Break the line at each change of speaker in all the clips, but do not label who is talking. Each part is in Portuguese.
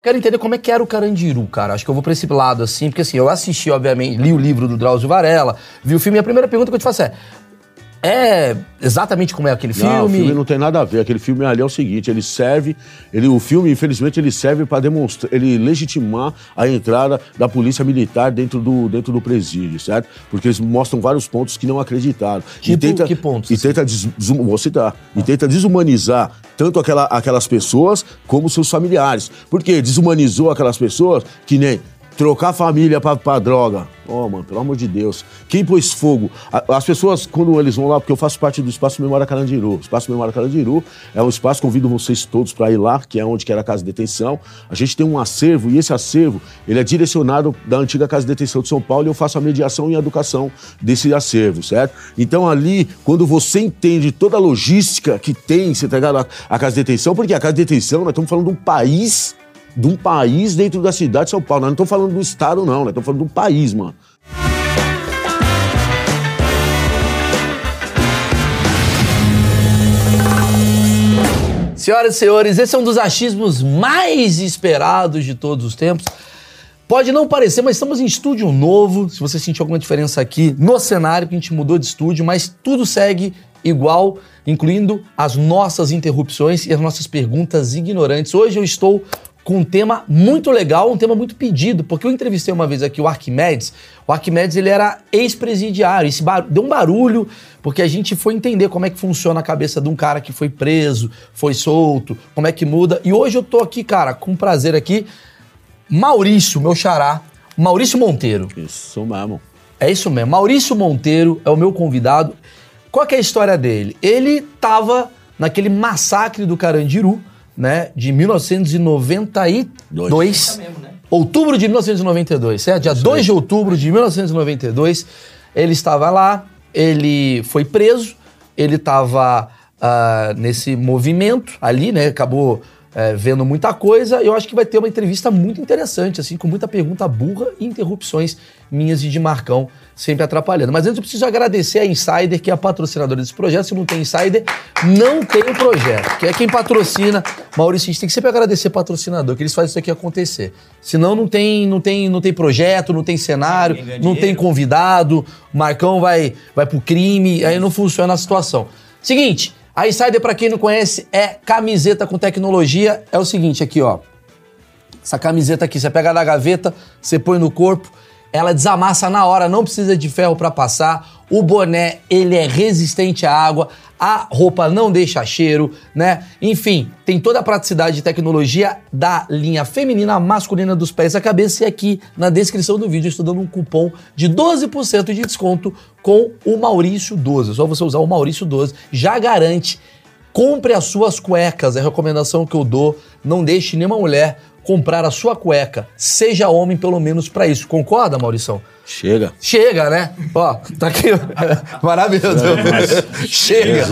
Quero entender como é que era o Carandiru, cara. Acho que eu vou pra esse lado, assim, porque assim, eu assisti, obviamente, li o livro do Drauzio Varela, vi o filme, e a primeira pergunta que eu te faço é: é exatamente como é aquele filme?
Não, o filme não tem nada a ver. Aquele filme ali é o seguinte, ele serve, ele, o filme, infelizmente, ele serve para demonstrar, ele legitimar a entrada da polícia militar dentro do, dentro do presídio, certo? Porque eles mostram vários pontos que não acreditaram.
Tipo,
e tenta,
que pontos?
E tenta, des, desum, vou citar, e tenta desumanizar tanto aquela, aquelas pessoas como seus familiares. Por quê? Desumanizou aquelas pessoas que nem trocar família pra, pra droga. Oh, mano, pelo amor de Deus. Quem pôs fogo? As pessoas, quando eles vão lá, porque eu faço parte do Espaço Memória Carandiru. O Espaço Memória Carandiru é um espaço, convido vocês todos para ir lá, que é onde que era a Casa de Detenção. A gente tem um acervo, e esse acervo, ele é direcionado da antiga Casa de Detenção de São Paulo, e eu faço a mediação e a educação desse acervo, certo? Então ali, quando você entende toda a logística que tem, você tá ligado? A, a Casa de Detenção, porque a Casa de Detenção, nós estamos falando de um país de um país dentro da cidade de São Paulo. Não estamos falando do estado, não, nós estamos falando do país, mano.
Senhoras e senhores, esse é um dos achismos mais esperados de todos os tempos. Pode não parecer, mas estamos em estúdio novo. Se você sentir alguma diferença aqui no cenário, que a gente mudou de estúdio, mas tudo segue igual, incluindo as nossas interrupções e as nossas perguntas ignorantes. Hoje eu estou com um tema muito legal, um tema muito pedido, porque eu entrevistei uma vez aqui o Arquimedes. O Arquimedes ele era ex-presidiário, isso deu um barulho, porque a gente foi entender como é que funciona a cabeça de um cara que foi preso, foi solto, como é que muda. E hoje eu tô aqui, cara, com prazer aqui, Maurício, meu xará, Maurício Monteiro.
Isso mesmo.
É isso mesmo. Maurício Monteiro é o meu convidado. Qual é a história dele? Ele tava naquele massacre do Carandiru, né, de 1992. Dois. Né? Outubro de 1992, certo? Dia 2 de outubro de 1992, ele estava lá, ele foi preso, ele estava uh, ah, nesse movimento ali, né? Acabou é, vendo muita coisa. Eu acho que vai ter uma entrevista muito interessante, assim, com muita pergunta burra e interrupções minhas e de Marcão, sempre atrapalhando. Mas antes eu preciso agradecer a Insider, que é a patrocinadora desse projeto. Se não tem Insider, não tem o projeto, que é quem patrocina. Maurício, a gente tem que sempre agradecer patrocinador, que eles fazem isso aqui acontecer. Senão não tem, não tem, não tem projeto, não tem cenário, não tem convidado, o Marcão vai, vai pro crime, aí não funciona a situação. Seguinte, a Insider, para quem não conhece, é camiseta com tecnologia. É o seguinte aqui, ó. Essa camiseta aqui, você pega da gaveta, você põe no corpo, ela desamassa na hora, não precisa de ferro para passar. O boné, ele é resistente à água, a roupa não deixa cheiro, né? Enfim, tem toda a praticidade e tecnologia da linha feminina masculina dos pés à cabeça. E aqui na descrição do vídeo estou dando um cupom de 12% de desconto com o Maurício 12. É só você usar o Maurício 12, já garante. Compre as suas cuecas, é a recomendação que eu dou. Não deixe nenhuma mulher comprar a sua cueca. Seja homem, pelo menos, para isso. Concorda, Maurição?
Chega.
Chega, né? Ó, tá aqui. Maravilhoso. Chega.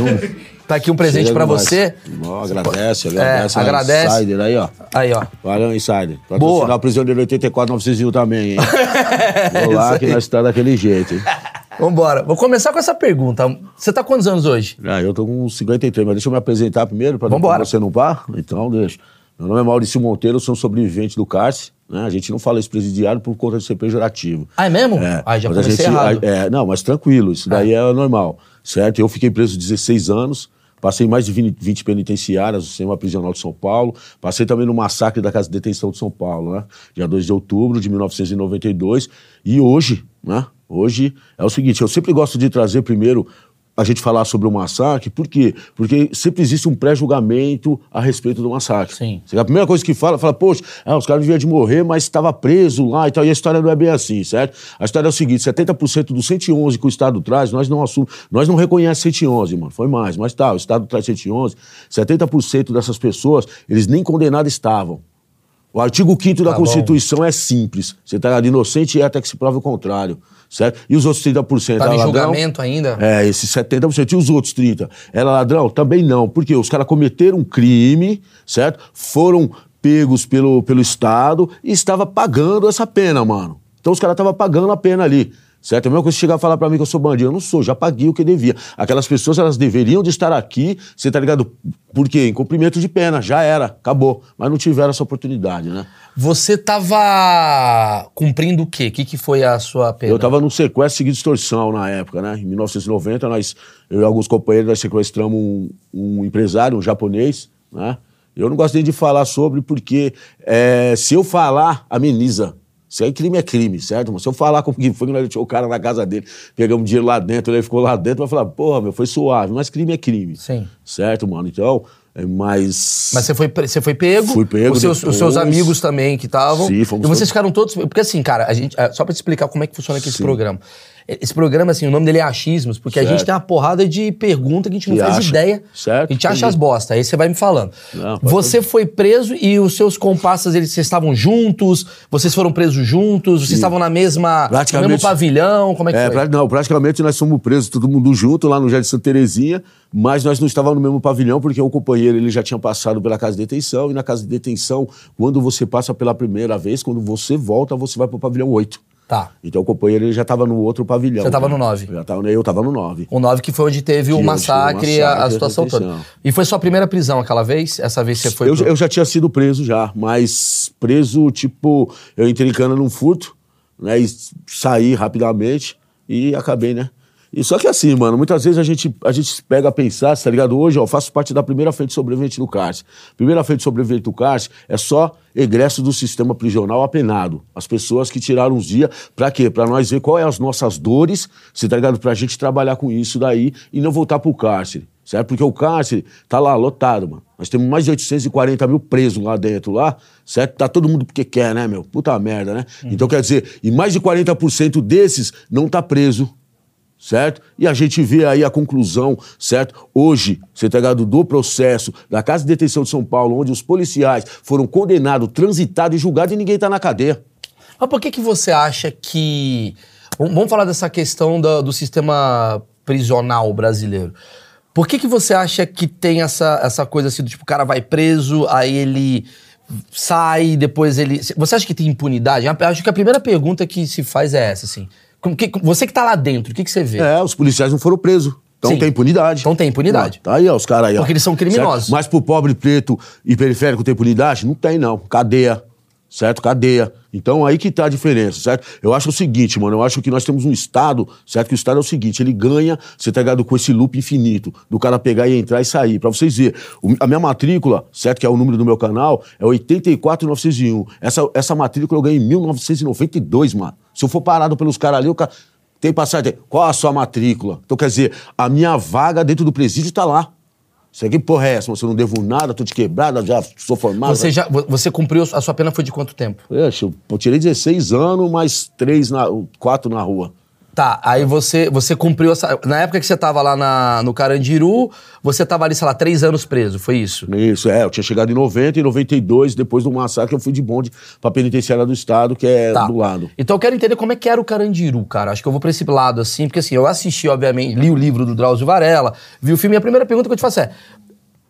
Tá aqui um presente para você.
Oh, agradece, agradece.
É, agradece.
Insider aí, ó.
Aí, ó.
Valeu, Insider. Boa. o prisioneiro 84 901 também, hein? Vou lá que nós estamos daquele jeito, hein?
Vambora. Vou começar com essa pergunta. Você tá quantos anos hoje?
Ah, eu tô com 53, mas deixa eu me apresentar primeiro, pra
Vambora.
você não par. Então, deixa. Meu nome é Maurício Monteiro, eu sou um sobrevivente do cárcere. Né? A gente não fala esse presidiário por conta de ser pejorativo.
Ah, é mesmo?
É,
ah, já comecei gente, errado.
É, não, mas tranquilo, isso daí é. é normal, certo? Eu fiquei preso 16 anos, passei mais de 20, 20 penitenciárias no sistema prisional de São Paulo, passei também no massacre da Casa de Detenção de São Paulo, né? Dia 2 de outubro de 1992. E hoje, né? Hoje é o seguinte, eu sempre gosto de trazer primeiro a gente falar sobre o massacre, por quê? Porque sempre existe um pré-julgamento a respeito do massacre.
Sim.
A primeira coisa que fala, fala, poxa, ah, os caras deviam de morrer, mas estava preso lá e tal, e a história não é bem assim, certo? A história é o seguinte, 70% dos 111 que o Estado traz, nós não assumimos, nós não reconhecemos 111, mano, foi mais, mas tá, o Estado traz 111, 70% dessas pessoas, eles nem condenados estavam. O artigo 5 da tá Constituição bom. é simples, você está inocente e até que se prove o contrário certo? E os outros 30%?
Estava em julgamento ainda?
É, esses 70%. E os outros 30%? Era ladrão? Também não. Porque os caras cometeram um crime, certo? Foram pegos pelo, pelo Estado e estava pagando essa pena, mano. Então os caras estavam pagando a pena ali Certo? É a mesma coisa que chegar a falar pra mim que eu sou bandido. Eu não sou, já paguei o que devia. Aquelas pessoas, elas deveriam de estar aqui, você tá ligado? Por quê? Em cumprimento de pena, já era, acabou. Mas não tiveram essa oportunidade, né?
Você tava cumprindo o quê? O que, que foi a sua pena?
Eu tava num sequestro seguido de extorsão na época, né? Em 1990, nós, eu e alguns companheiros, nós sequestramos um, um empresário, um japonês, né? Eu não gosto nem de falar sobre, porque é, se eu falar, ameniza. Isso aí crime é crime, certo? Mas se eu falar como que foi que nós deixou o cara na casa dele, pegamos dinheiro lá dentro, ele ficou lá dentro, vai falar, porra, meu, foi suave, mas crime é crime.
Sim.
Certo, mano? Então, é, mas.
Mas você foi, você foi pego?
Fui pego
Os seus, os seus amigos também que estavam.
Sim, fomos
E vocês
todos.
ficaram todos. Porque assim, cara, a gente, é, só pra te explicar como é que funciona aqui esse
Sim.
programa. Esse programa, assim, o nome dele é Achismos, porque a
Certo.
gente tem uma porrada de pergunta que a gente não
Que
faz
acha.
ideia.
Certo,
A gente acha as bosta. Aí você vai me falando.
Não,
você foi preso e os seus comparsas, eles, vocês estavam juntos? Vocês foram presos juntos? Vocês estavam na mesma. No mesmo pavilhão? Como é que
É,
foi?
não, praticamente nós fomos presos, todo mundo junto lá no Jardim Santa Terezinha, mas nós não estávamos no mesmo pavilhão porque o companheiro ele já tinha passado pela casa de detenção e na casa de detenção, quando você passa pela primeira vez, quando você volta, você vai pro pavilhão 8.
Tá.
Então o companheiro ele já estava no outro pavilhão.
Você tava
né?
no nove.
Já tava, eu estava no 9.
O 9 que foi onde teve o massacre, a- a, situação toda. E foi sua primeira prisão aquela vez? Essa vez você foi
Eu,
pro-
eu já tinha sido preso já, mas preso, tipo, eu entrei em cana num furto, né? E saí rapidamente e acabei, né? E só que assim, mano, muitas vezes a gente, a gente pega a pensar, tá ligado? Hoje, ó, eu faço parte da primeira frente sobrevivente do cárcere. Primeira frente sobrevivente do cárcere é só egresso do sistema prisional apenado. As pessoas que tiraram os dias, pra quê? Pra nós ver qual é as nossas dores, você tá ligado? Pra gente trabalhar com isso daí e não voltar pro cárcere. Certo? Porque o cárcere tá lá lotado, mano. Nós temos mais de 840 mil presos lá dentro, lá, certo? Tá todo mundo porque quer, né, meu? Puta merda, né? Então, quer dizer, e mais de 40% desses não tá preso, certo? E a gente vê aí a conclusão, certo? Hoje, você tá ligado, do processo da Casa de Detenção de São Paulo, onde os policiais foram condenados, transitados e julgados e ninguém tá na cadeia.
Mas por que, que você acha que. Vamos falar dessa questão da- do sistema prisional brasileiro. Por que, que você acha que tem essa, essa coisa assim, do tipo, o cara vai preso, aí ele sai, depois ele. Você acha que tem impunidade? Eu acho que a primeira pergunta que se faz é essa, assim. Que- você que tá lá dentro, o que, que você vê?
É, os policiais não foram presos. Então
Sim.
tem impunidade.
Então tem impunidade.
Tá aí, ó, os caras aí. ó.
Porque eles são criminosos.
Certo? Mas pro pobre preto e periférico tem impunidade? Não tem, não. Cadeia. Certo? Cadeia. Então aí que tá a diferença, certo? Eu acho o seguinte, mano, eu acho que nós temos um Estado, certo? Que o Estado é o seguinte, ele ganha, você tá ligado, com esse loop infinito, do cara pegar e entrar e sair. Pra vocês verem, a minha matrícula, certo? Que é o número do meu canal, é 84901. Essa, essa matrícula eu ganhei em 1992, mano. Se eu for parado pelos caras ali, o cara... Tem passagem, qual a sua matrícula? Então, quer dizer, a minha vaga dentro do presídio tá lá. Isso aqui, porra, é essa? Você não devo nada, tô de quebrada, já sou formado.
Você já. vo- Você cumpriu. A sua pena foi de quanto tempo?
Eu, eu tirei 16 anos, mais 3 na, 4 na rua.
Tá, aí você, você cumpriu essa. Na época que você tava lá na, no Carandiru, você tava ali, sei lá, três anos preso, foi isso?
Isso, é, eu tinha chegado em 90 e 92, depois do massacre, eu fui de bonde pra penitenciária do estado, que é
Tá.
do lado.
Então eu quero entender como é que era o Carandiru, cara. Acho que eu vou pra esse lado, assim, porque assim, eu assisti, obviamente, li o livro do Drauzio Varela, vi o filme, e a primeira pergunta que eu te faço é.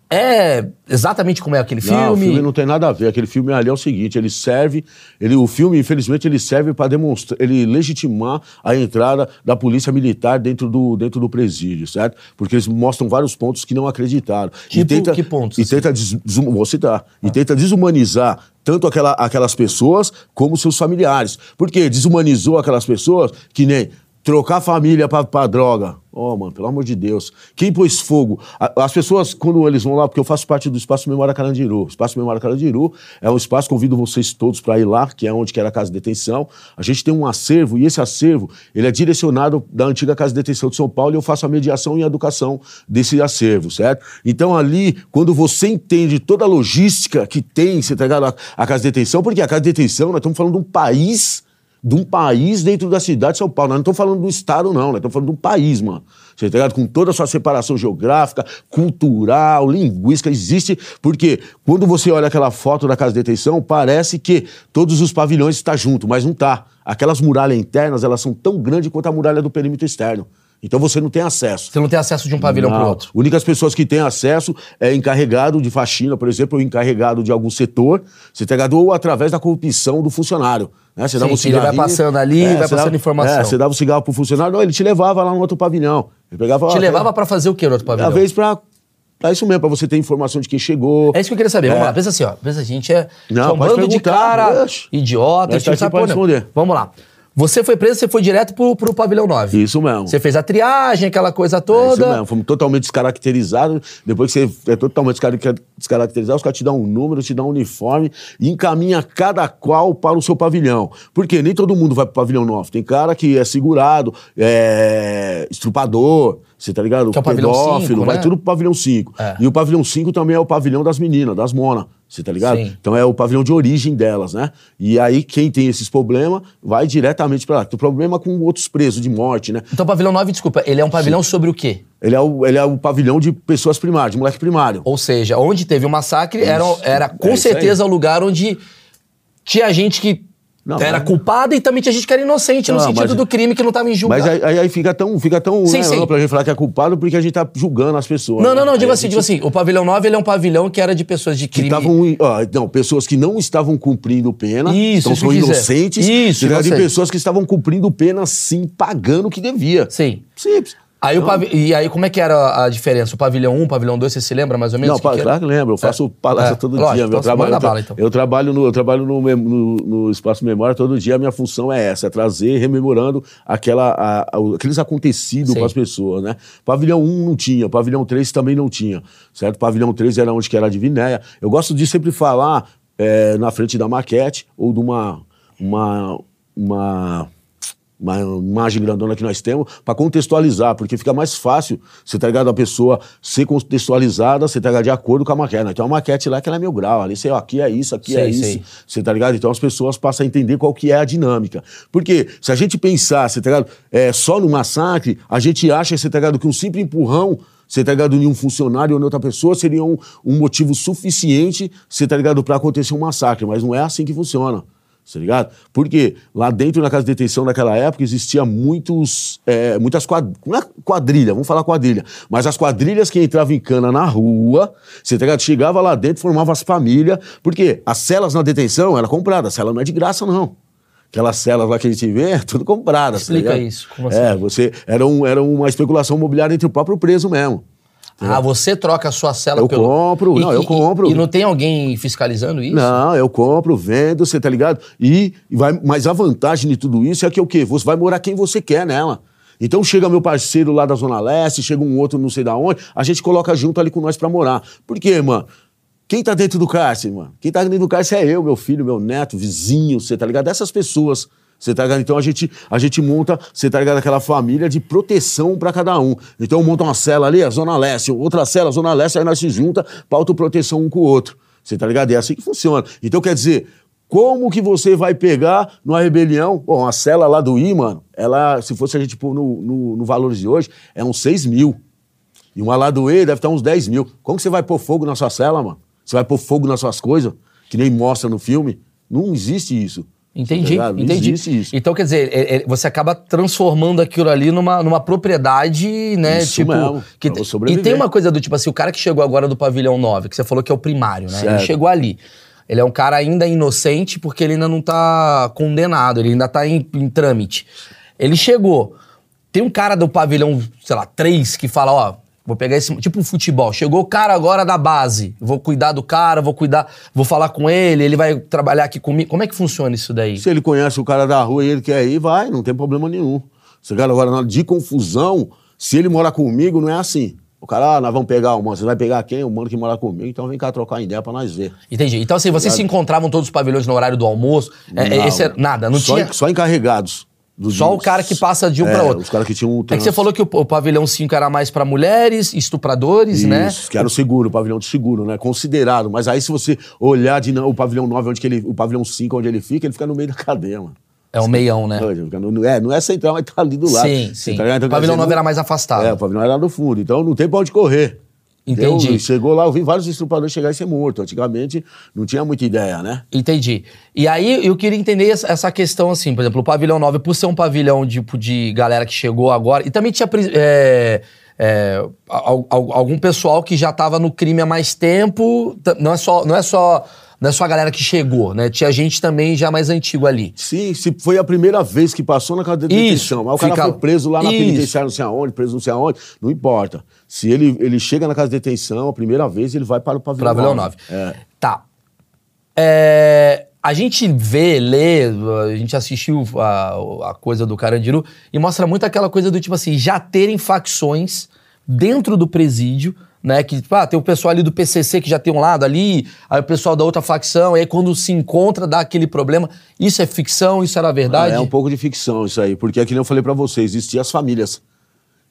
É exatamente como é aquele filme?
Não, o filme não tem nada a ver. Aquele filme ali é o seguinte, ele serve, ele, o filme, infelizmente, ele serve para demonstrar, ele legitimar a entrada da polícia militar dentro do, dentro do presídio, certo? Porque eles mostram vários pontos que não acreditaram.
Tipo, que pontos,
E
assim?
tenta, des, desum- vou citar, e tenta desumanizar tanto aquela, aquelas pessoas como seus familiares. Por quê? Desumanizou aquelas pessoas que nem trocar família pra, pra droga. Oh, mano, pelo amor de Deus. Quem pôs fogo? As pessoas, quando eles vão lá, porque eu faço parte do Espaço Memória Carandiru. O Espaço Memória Carandiru é um espaço, convido vocês todos para ir lá, que é onde que era a Casa de Detenção. A gente tem um acervo, e esse acervo, ele é direcionado da antiga Casa de Detenção de São Paulo, e eu faço a mediação e a educação desse acervo, certo? Então ali, quando você entende toda a logística que tem, você tá ligado? A, a Casa de Detenção, porque a Casa de Detenção, nós estamos falando de um país de um país dentro da cidade de São Paulo. Nós não estamos falando do estado, não. Nós estamos falando de um país, mano. Você tá ligado? Com toda a sua separação geográfica, cultural, linguística, existe. Porque quando você olha aquela foto da casa de detenção, parece que todos os pavilhões estão juntos, mas não tá. Aquelas muralhas internas, elas são tão grandes quanto a muralha do perímetro externo. Então você não tem acesso.
Você não tem acesso de um pavilhão
Não.
pro outro.
Únicas pessoas que têm acesso é encarregado de faxina, por exemplo, ou encarregado de algum setor, você tá ligado? ou através da corrupção do funcionário. Né? Você
Sim, que ele vai passando ali e vai passando informação.
É, você dava o cigarro pro funcionário, não, ele te levava lá no outro pavilhão. Ele pegava,
Te
ó,
levava pra fazer o quê no outro pavilhão?
Às vezes pra. É isso mesmo, pra você ter informação de quem chegou.
É isso que eu queria saber. Vamos
É.
lá, pensa assim, ó. Pensa, a gente é,
Não,
é um bando de cara idiota, a gente não sabe
responder.
Vamos lá. Você foi preso, você foi direto pro, pro pavilhão 9.
Isso mesmo.
Você fez a triagem, aquela coisa
É isso
toda.
mesmo, fomos totalmente descaracterizados. Depois que você é totalmente descar- descaracterizado, os caras te dão um número, te dão um uniforme e encaminha cada qual para o seu pavilhão. Porque nem todo mundo vai pro pavilhão 9. Tem cara que é segurado, é estrupador, você tá ligado?
Que é o
Pedófilo, vai
né?
tudo pro pavilhão 5.
É.
E o pavilhão 5 também é o pavilhão das meninas, das monas. Você tá ligado?
Sim.
Então é o pavilhão de origem delas, né? E aí quem tem esses problemas vai diretamente pra lá. Tem problema com outros presos de morte, né?
Então, o pavilhão 9, desculpa, ele é um pavilhão sobre o quê?
Ele é, o, ele é o pavilhão de pessoas primárias, de moleque primário.
Ou seja, onde teve o massacre, era, era com
É
certeza o lugar onde tinha gente que
Não,
era
mas-
culpada e também tinha gente que era inocente no
Não,
sentido
mas-
do crime que não estava em julgado.
Mas aí, aí- aí fica tão, fica tão
Sim,
né,
sim.
amplo a gente falar que é culpado porque a gente tá julgando as pessoas.
Não,
né?
não, não,
Aí
digo
a
assim,
gente-
digo assim, o pavilhão 9 ele é um pavilhão que era de pessoas de
Que
crime.
estavam. ó, Não, pessoas que não estavam cumprindo pena.
Isso,
então
isso
são
que
inocentes.
dizer. Isso,
e de pessoas que estavam cumprindo pena sim, pagando o que devia.
Sim.
Simples.
Aí
Então-
pavi- E aí, como é que era a diferença? O pavilhão 1, o pavilhão 2, você se lembra mais ou menos?
Não,
que
claro que lembro. Eu faço palestra
É,
todo
lógico,
dia.
então você
trabalho, eu, tra-
bala, então.
eu trabalho, no, eu trabalho no, no- no Espaço Memória todo dia. A minha função é essa: é trazer, rememorando aquela, a- a- aqueles acontecidos com as pessoas, né? Pavilhão 1 não tinha, pavilhão 3 também não tinha, certo? Pavilhão 3 era onde que era a Divinéia. Eu gosto de sempre falar é, na frente da maquete ou de uma. uma, uma uma imagem grandona que nós temos para contextualizar, porque fica mais fácil, você tá ligado, a pessoa ser contextualizada, você tá ligado, de acordo com a maquete. Nós temos uma maquete lá que ela é mil grau, ali, sei, ó, aqui é isso, aqui é
Sei,
isso, você tá ligado? Então as pessoas passam a entender qual que é a dinâmica. Porque se a gente pensar, você tá ligado, é, só no massacre, a gente acha, você tá ligado, que um simples empurrão você tá ligado, em um funcionário ou em outra pessoa seria um, um motivo suficiente, você tá ligado, para acontecer um massacre, mas não é assim que funciona. Tá ligado? Porque lá dentro da casa de detenção naquela época existia muitos, é, muitas quad... não é quadrilha, vamos falar quadrilha, mas as quadrilhas que entravam em cana na rua, você tá ligado? Chegava lá dentro, formava as famílias, porque as celas na detenção era comprada, a cela não é de graça não. Aquelas celas lá que a gente vê, é tudo comprada. tá
Explica
ligado?
isso, como assim?
É, você, era, um, era uma especulação imobiliária entre o próprio preso mesmo.
Ah, você troca a sua cela
Eu
pelo...
compro,
E-
não, eu
e-
compro.
E, não tem alguém fiscalizando isso?
Não, eu compro, vendo, você tá ligado? E vai, mas a vantagem de tudo isso é que o quê? Você vai morar quem você quer nela. Então chega meu parceiro lá da Zona Leste, chega um outro não sei da onde, a gente coloca junto ali com nós pra morar. Por quê, mano? Quem tá dentro do cárcere, mano? Quem tá dentro do cárcere é eu, meu filho, meu neto, vizinho, você tá ligado? Essas pessoas. Você tá ligado? Então a gente, a gente monta, você tá ligado? Aquela família de proteção pra cada um. Então monta uma cela ali, a Zona Leste, outra cela, a Zona Leste, aí nós se junta pra autoproteção um com o outro. Você tá ligado? É assim que funciona. Então quer dizer, como que você vai pegar numa rebelião? Bom, a cela lá do I, mano, ela, se fosse a gente pôr no, no, no valores de hoje, é uns 6 mil. E uma lá do E deve estar uns 10 mil. Como que você vai pôr fogo na sua cela, mano? Você vai pôr fogo nas suas coisas? Que nem mostra no filme? Não existe isso.
Entendi,
Tá
entendi.
existe isso.
Então, quer dizer, é- é- você acaba transformando aquilo ali numa, numa propriedade, né?
Isso
tipo.
mesmo,
que, e tem uma coisa do tipo assim, o cara que chegou agora do pavilhão 9, que você falou que é o primário, né? Ele
Certo.
chegou ali. Ele é um cara ainda inocente porque ele ainda não tá condenado, ele ainda tá em, em trâmite. Ele chegou. Tem um cara do pavilhão, sei lá, 3 que fala, ó, vou pegar esse. Tipo um futebol. Chegou o cara agora da base. Vou cuidar do cara, vou cuidar, vou falar com ele, ele vai trabalhar aqui comigo. Como é que funciona isso daí?
Se ele conhece o cara da rua e ele quer ir, vai, não tem problema nenhum. Você cara agora na hora de confusão, se ele mora comigo, não é assim. O cara, ah, nós vamos pegar o mano. Você vai pegar quem? O mano que mora comigo. Então vem cá trocar ideia pra nós ver.
Entendi. Então, assim, vocês se encontravam todos os pavilhões no horário do almoço? É, é,
Não.
esse era- nada, não
só,
tinha.
Só encarregados. Dos
Só o cara que passa de um
É,
pra outro.
Os caras que tinham um
É que você falou que o, o pavilhão 5 era mais pra mulheres, estupradores, né?
Isso, que era o seguro, o pavilhão de seguro, né? Considerado. Mas aí, se você olhar de, não, o pavilhão 9, onde que ele, o pavilhão 5, onde ele fica, ele fica no meio da cadeia, mano.
É o meião, né?
No- É, não é central, mas tá ali do lado.
Sim, sim.
tá? Então,
o pavilhão
quer dizer,
9 era
não-
mais afastado.
É, o pavilhão era lá do fundo. Então não tem pra onde correr.
Entendi.
Deu- chegou lá, eu vi vários estrupadores chegar e ser morto. Antigamente não tinha muita ideia, né?
Entendi. E aí eu queria entender essa- questão assim, por exemplo, o pavilhão 9, por ser um pavilhão tipo, de galera que chegou agora, e também tinha é, é, al- al- algum pessoal que já tava no crime há mais tempo, não é só, não é só, não é só a galera que chegou, né? Tinha gente também já mais antigo ali.
Sim, se foi a primeira vez que passou na casa de
Isso,
detenção. Mas o cara
fica-
foi preso lá na
Isso.
penitenciária, não sei aonde, preso não sei aonde, não importa. Se ele, ele chega na casa de detenção, a primeira vez ele vai para o pavilhão,
Pavilhão
9.
9.
É.
Tá. É, a gente vê, lê, a gente assistiu a, a coisa do Carandiru e mostra muito aquela coisa do tipo assim, já terem facções dentro do presídio, né? Que, tipo, ah, tem o pessoal ali do PCC que já tem um lado ali, aí o pessoal da outra facção, aí quando se encontra dá aquele problema. Isso é ficção? Isso era verdade?
É um pouco de ficção isso aí, porque é que nem eu falei pra você, existiam as famílias.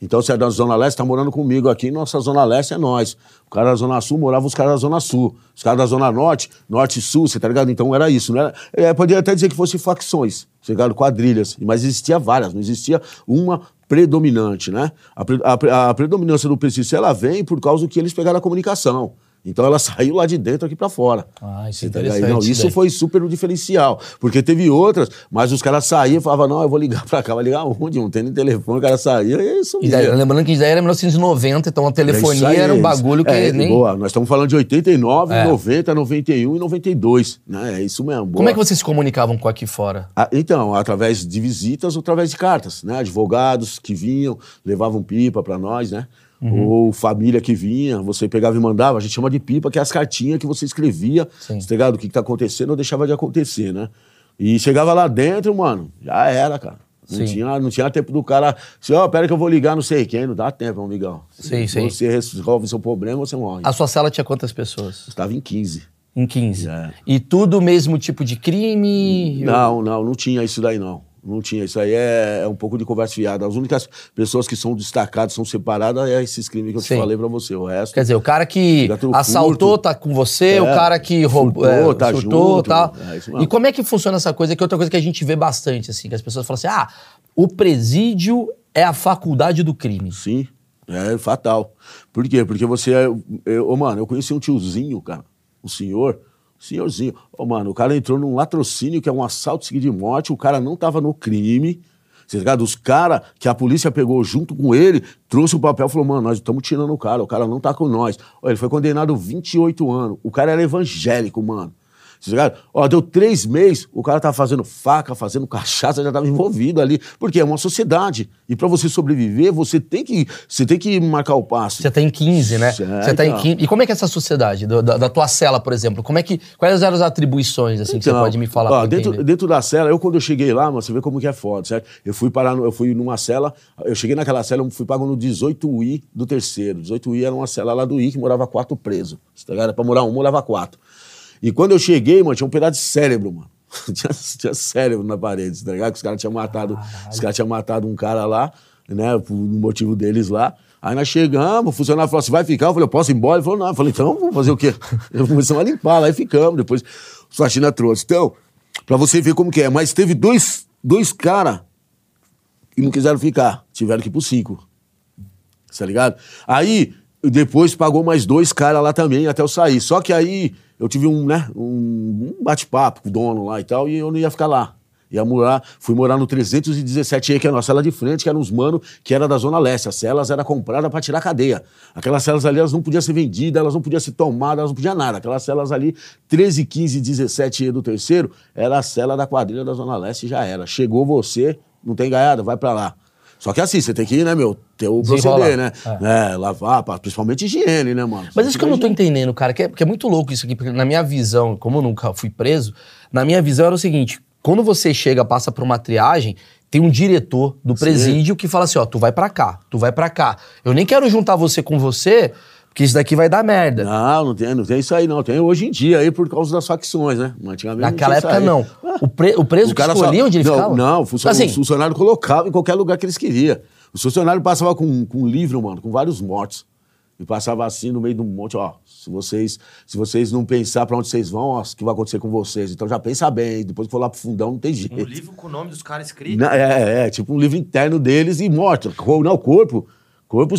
Então, se é da Zona Leste, tá morando comigo aqui, nossa Zona Leste é nós. O cara da Zona Sul morava os caras da Zona Sul. Os caras da Zona Norte, Norte e Sul, você tá ligado? Então era isso, né? É, poderia até dizer que fosse facções, tá ligado? Quadrilhas. Mas existia várias, não existia uma predominante, né? A, pre- a a predominância do PCC, ela vem por causa do que eles pegaram a comunicação. Então ela saiu lá de dentro aqui pra fora.
Ah, isso é
tá
interessante
Não,
isso daí.
foi super diferencial. Porque teve outras, mas os caras saíam e falavam, não, eu vou ligar pra cá, vai ligar onde? Não tem nem telefone, o cara saía e isso
E daí,
mesmo.
lembrando que isso daí era 1990, então a
É
telefonia
aí,
era um
é
bagulho que
É,
nem...
Boa, nós estamos falando de 89,
É.
90, 91 e 92. Né? É isso mesmo.
Como
boa.
é que vocês se comunicavam com aqui fora?
Ah, Então, através de visitas ou através de cartas, né? Advogados que vinham, levavam pipa pra nós, né?
Uhum.
Ou família que vinha, você pegava e mandava, a gente chama de pipa, que é as cartinhas que você escrevia,
Sim.
tá ligado? O que, que tá acontecendo ou deixava de acontecer, né? E chegava lá dentro, mano, já era, cara. Não
Sim.
tinha, não tinha tempo do cara. Assim, ó, pera que eu vou ligar, não sei quem, não dá tempo, amigão.
Sim, sim.
Você resolve seu problema, você morre.
A sua cela tinha quantas pessoas?
Estava em 15.
Em 15.
É.
E tudo o mesmo tipo de crime?
Não, não, não tinha isso daí, não. Não tinha. Isso aí é, é um pouco de conversa fiada. As únicas pessoas que são destacadas, são separadas, é esses crimes que eu
Sim.
te falei pra você. O resto.
Quer dizer, o cara que assaltou
furto.
tá com você,
É,
o cara que roubou,
furtou,
é,
tá
surtou
junto,
tal.
é isso mesmo.
e como é que funciona essa coisa? Que é outra coisa que a gente vê bastante, assim, que as pessoas falam assim: ah, o presídio é a faculdade do crime.
Sim, é fatal. Por quê? Porque você é. eu- Ô, mano, eu conheci um tiozinho, cara. Um senhor. Senhorzinho. Ô, mano, o cara entrou num latrocínio, que é um assalto seguido de morte. O cara não tava no crime. Você ligado? Os caras que a polícia pegou junto com ele, trouxe o papel e falou: mano, nós estamos tirando o cara, o cara não tá com nós. Ele foi condenado a 28 anos. O cara era evangélico, mano. Tá? Ó, deu três meses, o cara tava fazendo faca, fazendo cachaça, já tava envolvido ali. Porque é uma sociedade. E pra você sobreviver, você tem que, você tem que marcar o passo.
Você tem 15, né? Você tá em 15. E como é que é essa sociedade? Da, da tua cela, por exemplo? Como é que, quais eram as atribuições, assim, que você
Então,
pode me falar?
ó, dentro, dentro da cela, eu quando eu cheguei lá, mano, você vê como que é foda, certo? Eu fui parar, eu fui numa cela, eu cheguei naquela cela, eu fui pago no 18I do terceiro. 18I era uma cela lá do I que morava quatro presos. Tá ligado? Era pra morar um, morava quatro. E quando eu cheguei, mano, tinha um pedaço de cérebro, mano. tinha, tinha cérebro na parede, tá ligado? Que os caras tinham matado, os caras tinham matado um cara lá, né, por um motivo deles lá. Aí nós chegamos, o funcionário falou assim, vai ficar? Eu falei, eu posso ir embora? Ele falou, não. Eu falei, então, vamos fazer o quê? Começamos a limpar lá e ficamos. Depois, o faxina trouxe. Então, pra você ver como que é. Mas teve dois, dois caras que não quiseram ficar. Tiveram que ir pro cinco. Tá ligado? Aí, depois pagou mais dois caras lá também até eu sair. Só que aí eu tive um, né, um um bate-papo com o dono lá e tal, e eu não ia ficar lá. Ia morar, fui morar no 317E, que é a nossa cela de frente, que era uns mano que era da Zona Leste. As celas eram compradas pra tirar cadeia. Aquelas celas ali, elas não podiam ser vendidas, elas não podiam ser tomadas, elas não podiam nada. Aquelas celas ali, 13, 15 e 17E do terceiro, era a cela da quadrilha da Zona Leste e já era. Chegou você, não tem gaiada, vai pra lá. Só que assim, você tem que, né, meu, ter o proceder, né? É, lavar, pá, principalmente higiene, né, mano?
Mas isso que eu não tô entendendo, cara, que é, que é muito louco isso aqui, porque na minha visão, como eu nunca fui preso, na minha visão era o seguinte: quando você chega, passa por uma triagem, tem um diretor do presídio que fala assim: ó, tu vai pra cá, tu vai pra cá. Eu nem quero juntar você com você, porque isso daqui vai dar merda.
Não, não tem, não tem isso aí, não. Tem hoje em dia aí por causa das facções, né? Antigamente
Naquela época, não. O, pre- o preso
o
que escolhia
só-
onde ele
não,
ficava?
Não, o funcionário,
Assim,
o funcionário colocava em qualquer lugar que eles queriam. O funcionário passava com, com um livro, mano, com vários mortos. E passava assim no meio de um monte, ó. Se vocês, se vocês não pensar pra onde vocês vão, ó, o que vai acontecer com vocês. Então já pensa bem. Depois que for lá pro fundão, não tem jeito.
Um livro com o nome dos caras escrito.
Não, é, é, tipo um livro interno deles e morto. Não, o corpo. Corpo.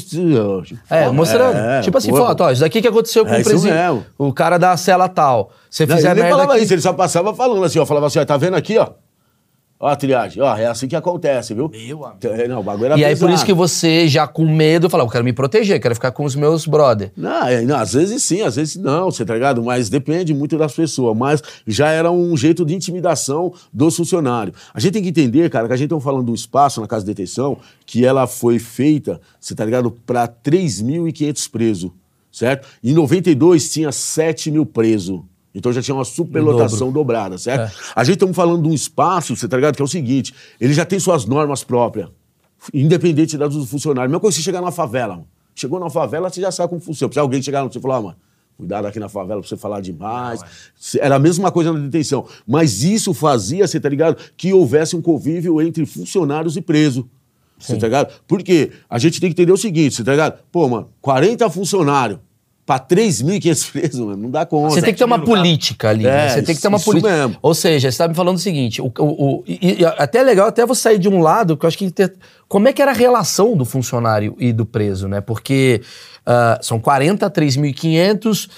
É, mostrando.
É,
tipo assim,
corpo.
foto, ó, isso daqui que aconteceu com
É
o presidente. O cara da cela tal. Você
Não,
fizer
ele
merda
falava
aqui.
isso, ele só passava falando assim, ó. Falava assim, ó, tá vendo aqui, ó? Ó, a triagem, ó, é assim que acontece, viu?
Meu amigo.
É, Não, o bagulho era
E aí, por isso que você, já com medo, fala, eu quero me proteger, quero ficar com os meus brother.
Não, é, não, às vezes sim, às vezes não, você tá ligado? Mas depende muito das pessoas. Mas já era um jeito de intimidação dos funcionários. A gente tem que entender, cara, que a gente tá falando de um espaço na casa de detenção que ela foi feita, você tá ligado, para 3.500 presos, certo? Em 92 tinha 7 mil presos. Então já tinha uma superlotação dobrada, certo? A gente estamos falando de um espaço, você tá ligado? Que é o seguinte: ele já tem suas normas próprias, independente das dos funcionários. Mesma coisa se chegar numa favela, mano. Chegou na favela, você já sabe como funciona. Se alguém chegar você falar, ah, mano, cuidado aqui na favela pra você falar demais. Era a mesma coisa na detenção. Mas isso fazia, você tá ligado? Que houvesse um convívio entre funcionários e preso. Você tá ligado? Porque a gente tem que entender o seguinte, você tá ligado? Pô, mano, 40 funcionários pra 3.500 presos, mano, não dá conta.
Você tem que ter uma política ali. né?
É,
Você tem que ter uma política.
mesmo.
Ou seja, você tá me falando o seguinte: o, o- o- e, e até é legal até você sair de um lado, que eu acho que. ter- como é que era a relação do funcionário e do preso, né? Porque ah, são 40, 3.500.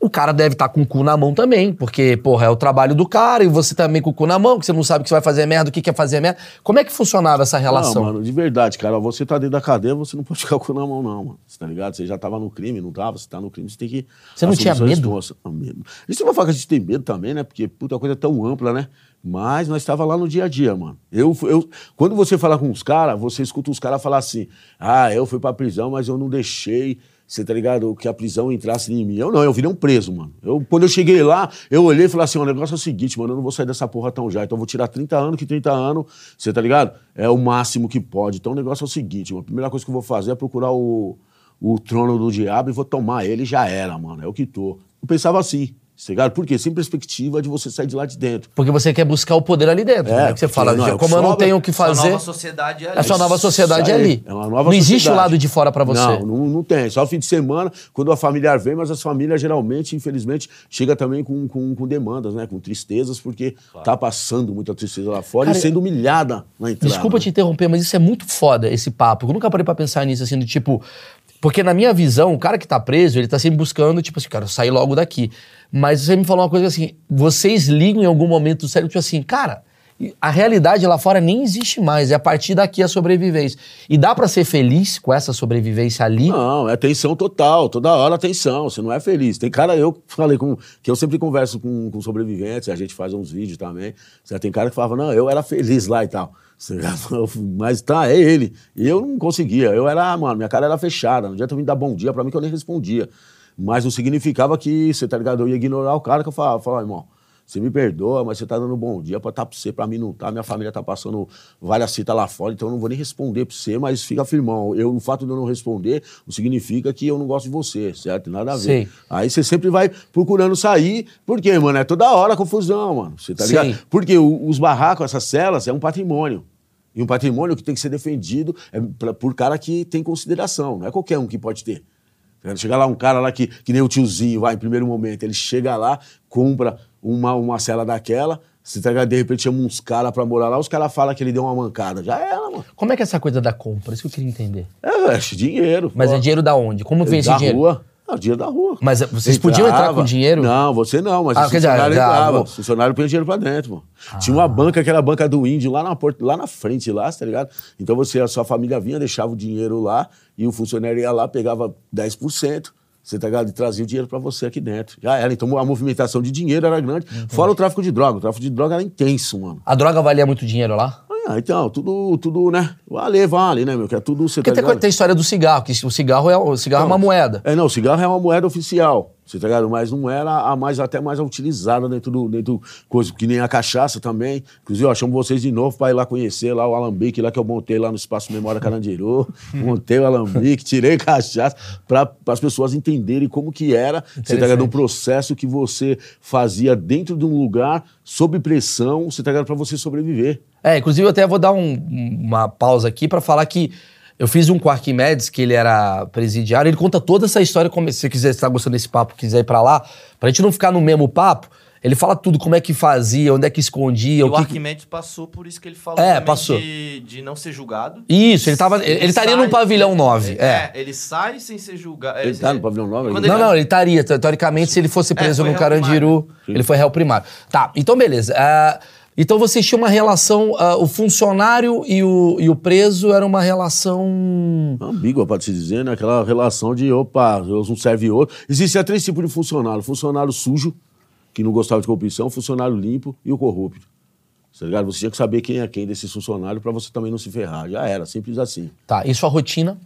O cara deve estar com o cu na mão também, porque, porra, é o trabalho do cara e você também com o cu na mão, que você não sabe que você vai fazer merda, o que quer fazer merda. Como é que funcionava essa relação?
Não, mano, de verdade, cara. Você tá dentro da cadeia, você não pode ficar com o cu na mão, não, mano. Você tá ligado? Você já tava no crime, não tava? Você tá no crime, você tem que.
Você não tinha medo?
responsa. Ah, medo. Isso é uma falar que a gente tem medo também, né? Porque, puta, a coisa é tão ampla, né? Mas nós estava lá no dia a dia, mano. Eu, eu, quando você fala com os caras, você escuta os caras falar assim: ah, eu fui pra prisão, mas eu não deixei. Você tá ligado? Que a prisão entrasse em mim. Eu não, eu virei um preso, mano. Eu, quando eu cheguei lá, eu olhei e falei assim: o negócio é o seguinte, mano, eu não vou sair dessa porra tão já. Então eu vou tirar 30 anos, que 30 anos, você tá ligado? É o máximo que pode. Então o negócio é o seguinte, mano. A primeira coisa que eu vou fazer é procurar o, o trono do diabo e vou tomar ele já era, mano. É o que tô. Eu pensava assim, ligado? Por quê? Sem perspectiva de você sair de lá de dentro.
Porque você quer buscar o poder ali dentro.
É,
né? Que você fala,
não, é
como eu não tenho o que
Sua
fazer.
nova sociedade é ali.
A sua nova sociedade é ali.
É uma nova
não existe o
sociedade.
lado de fora pra você.
Não, não, não tem. Só fim de semana, quando a familiar vem, mas as famílias geralmente, infelizmente, chega também com, com, com demandas, né? Com tristezas, porque tá passando muita tristeza lá fora
Cara,
e sendo humilhada na entrada.
Desculpa te interromper, mas isso é muito foda, esse papo. Eu nunca parei pra pensar nisso, assim, do tipo. Porque na minha visão, o cara que tá preso, ele tá sempre buscando, tipo assim, cara, sair logo daqui. Mas você me falou uma coisa assim, vocês ligam em algum momento do cérebro, tipo assim, cara, a realidade lá fora nem existe mais, é a partir daqui a sobrevivência. E dá pra ser feliz com essa sobrevivência ali?
Não, é tensão total, toda hora tensão, você não é feliz. Tem cara, eu falei com. que eu sempre converso com, com sobreviventes, a gente faz uns vídeos também. Você tem cara que falava, não, eu era feliz lá e tal. Já Mas tá, é ele. E eu não conseguia. Eu era, mano, minha cara era fechada. Não adianta me dar bom dia pra mim que eu nem respondia. Mas não significava que, você tá ligado? Eu ia ignorar o cara que eu falava, falava irmão. Você me perdoa, mas você tá dando bom dia pra estar pra você, pra mim não tá. Minha família tá passando várias citas lá fora, então eu não vou nem responder pra você, mas fica firmão. Eu, o fato de eu não responder não significa que eu não gosto de você, certo? Nada a ver.
Sei.
Aí você sempre vai procurando sair, porque, mano, é toda hora confusão, mano. Você tá ligado?
Sim.
Porque o- os barracos, essas celas, é um patrimônio. E um patrimônio que tem que ser defendido é pra- por cara que tem consideração. Não é qualquer um que pode ter. Chega lá um cara lá que, que nem o tiozinho, vai, em primeiro momento, ele chega lá, compra uma, uma cela daquela, se tá de repente chama uns caras pra morar lá, os caras falam que ele deu uma mancada. Já era, mano.
Como é que é essa coisa da compra? Isso que eu queria entender.
É, é dinheiro.
Mas
pô.
é dinheiro da onde? Como vem esse
da
dinheiro?
rua. Ah, dinheiro da rua.
Mas, vocês podiam entrar com dinheiro?
Não, você não, mas
Ah,
o
dizer,
funcionário
já-
entrava. O funcionário põe dinheiro pra dentro, mano. Tinha uma banca, que era a banca do índio, lá na, porta, lá na frente, lá, tá ligado? Então você, a sua família vinha, deixava o dinheiro lá, e o funcionário ia lá, pegava 10%. Você tá ligado? E trazia o dinheiro pra você aqui dentro. Já era. Então a movimentação de dinheiro era grande.
Uhum.
Fora o tráfico de droga. O tráfico de droga era intenso, mano.
A droga valia muito dinheiro lá?
Ah, então, tudo, tudo, né? Vale, vale, né, meu? Que é tudo. Você
Porque
tá
tem, tem a história do cigarro, que o cigarro é, o cigarro é uma moeda.
É, não, o cigarro é uma moeda oficial, você tá ligado? Mas não era a mais, até mais utilizada dentro do, dentro do coisa, que nem a cachaça também. Inclusive, ó, chamo vocês de novo pra ir lá conhecer lá o Alambique, lá que eu montei lá no Espaço Memória Carandiru. montei o Alambique, tirei cachaça, pra as pessoas entenderem como que era, você tá ligado? Um processo que você fazia dentro de um lugar, sob pressão, você tá ligado? Pra você sobreviver.
É, inclusive eu até vou dar um- uma pausa aqui pra falar que eu fiz um com o Arquimedes, que ele era presidiário, ele conta toda essa história, como, se você quiser estar gostando desse papo, quiser ir pra lá, pra gente não ficar no mesmo papo, Ele fala tudo, como é que fazia, onde é que escondia.
E
o
o
que...
Arquimedes passou por isso que ele falou
É, passou.
De, de não ser julgado.
Isso, ele tava. Ele, ele estaria
sai-
no pavilhão 9. É.
ele sai sem ser julgado.
Ele tá no pavilhão 9
Quando
ainda?
Não, não, ele estaria. te- Teoricamente, se ele fosse preso
foi
no Carandiru,
primário.
ele foi réu primário. Tá, então beleza. Ah, então vocês tinham uma relação. ah, o funcionário e o, e o preso era uma relação.
Ambígua, pode se dizer, né? Aquela relação de, opa, um serve outro. Existem três tipos de funcionário. Funcionário sujo, que não gostava de corrupção, funcionário limpo e o corrupto. Tá ligado? Você tinha que saber quem é quem desses funcionários pra você também não se ferrar. Já era, simples assim.
Tá, e sua rotina?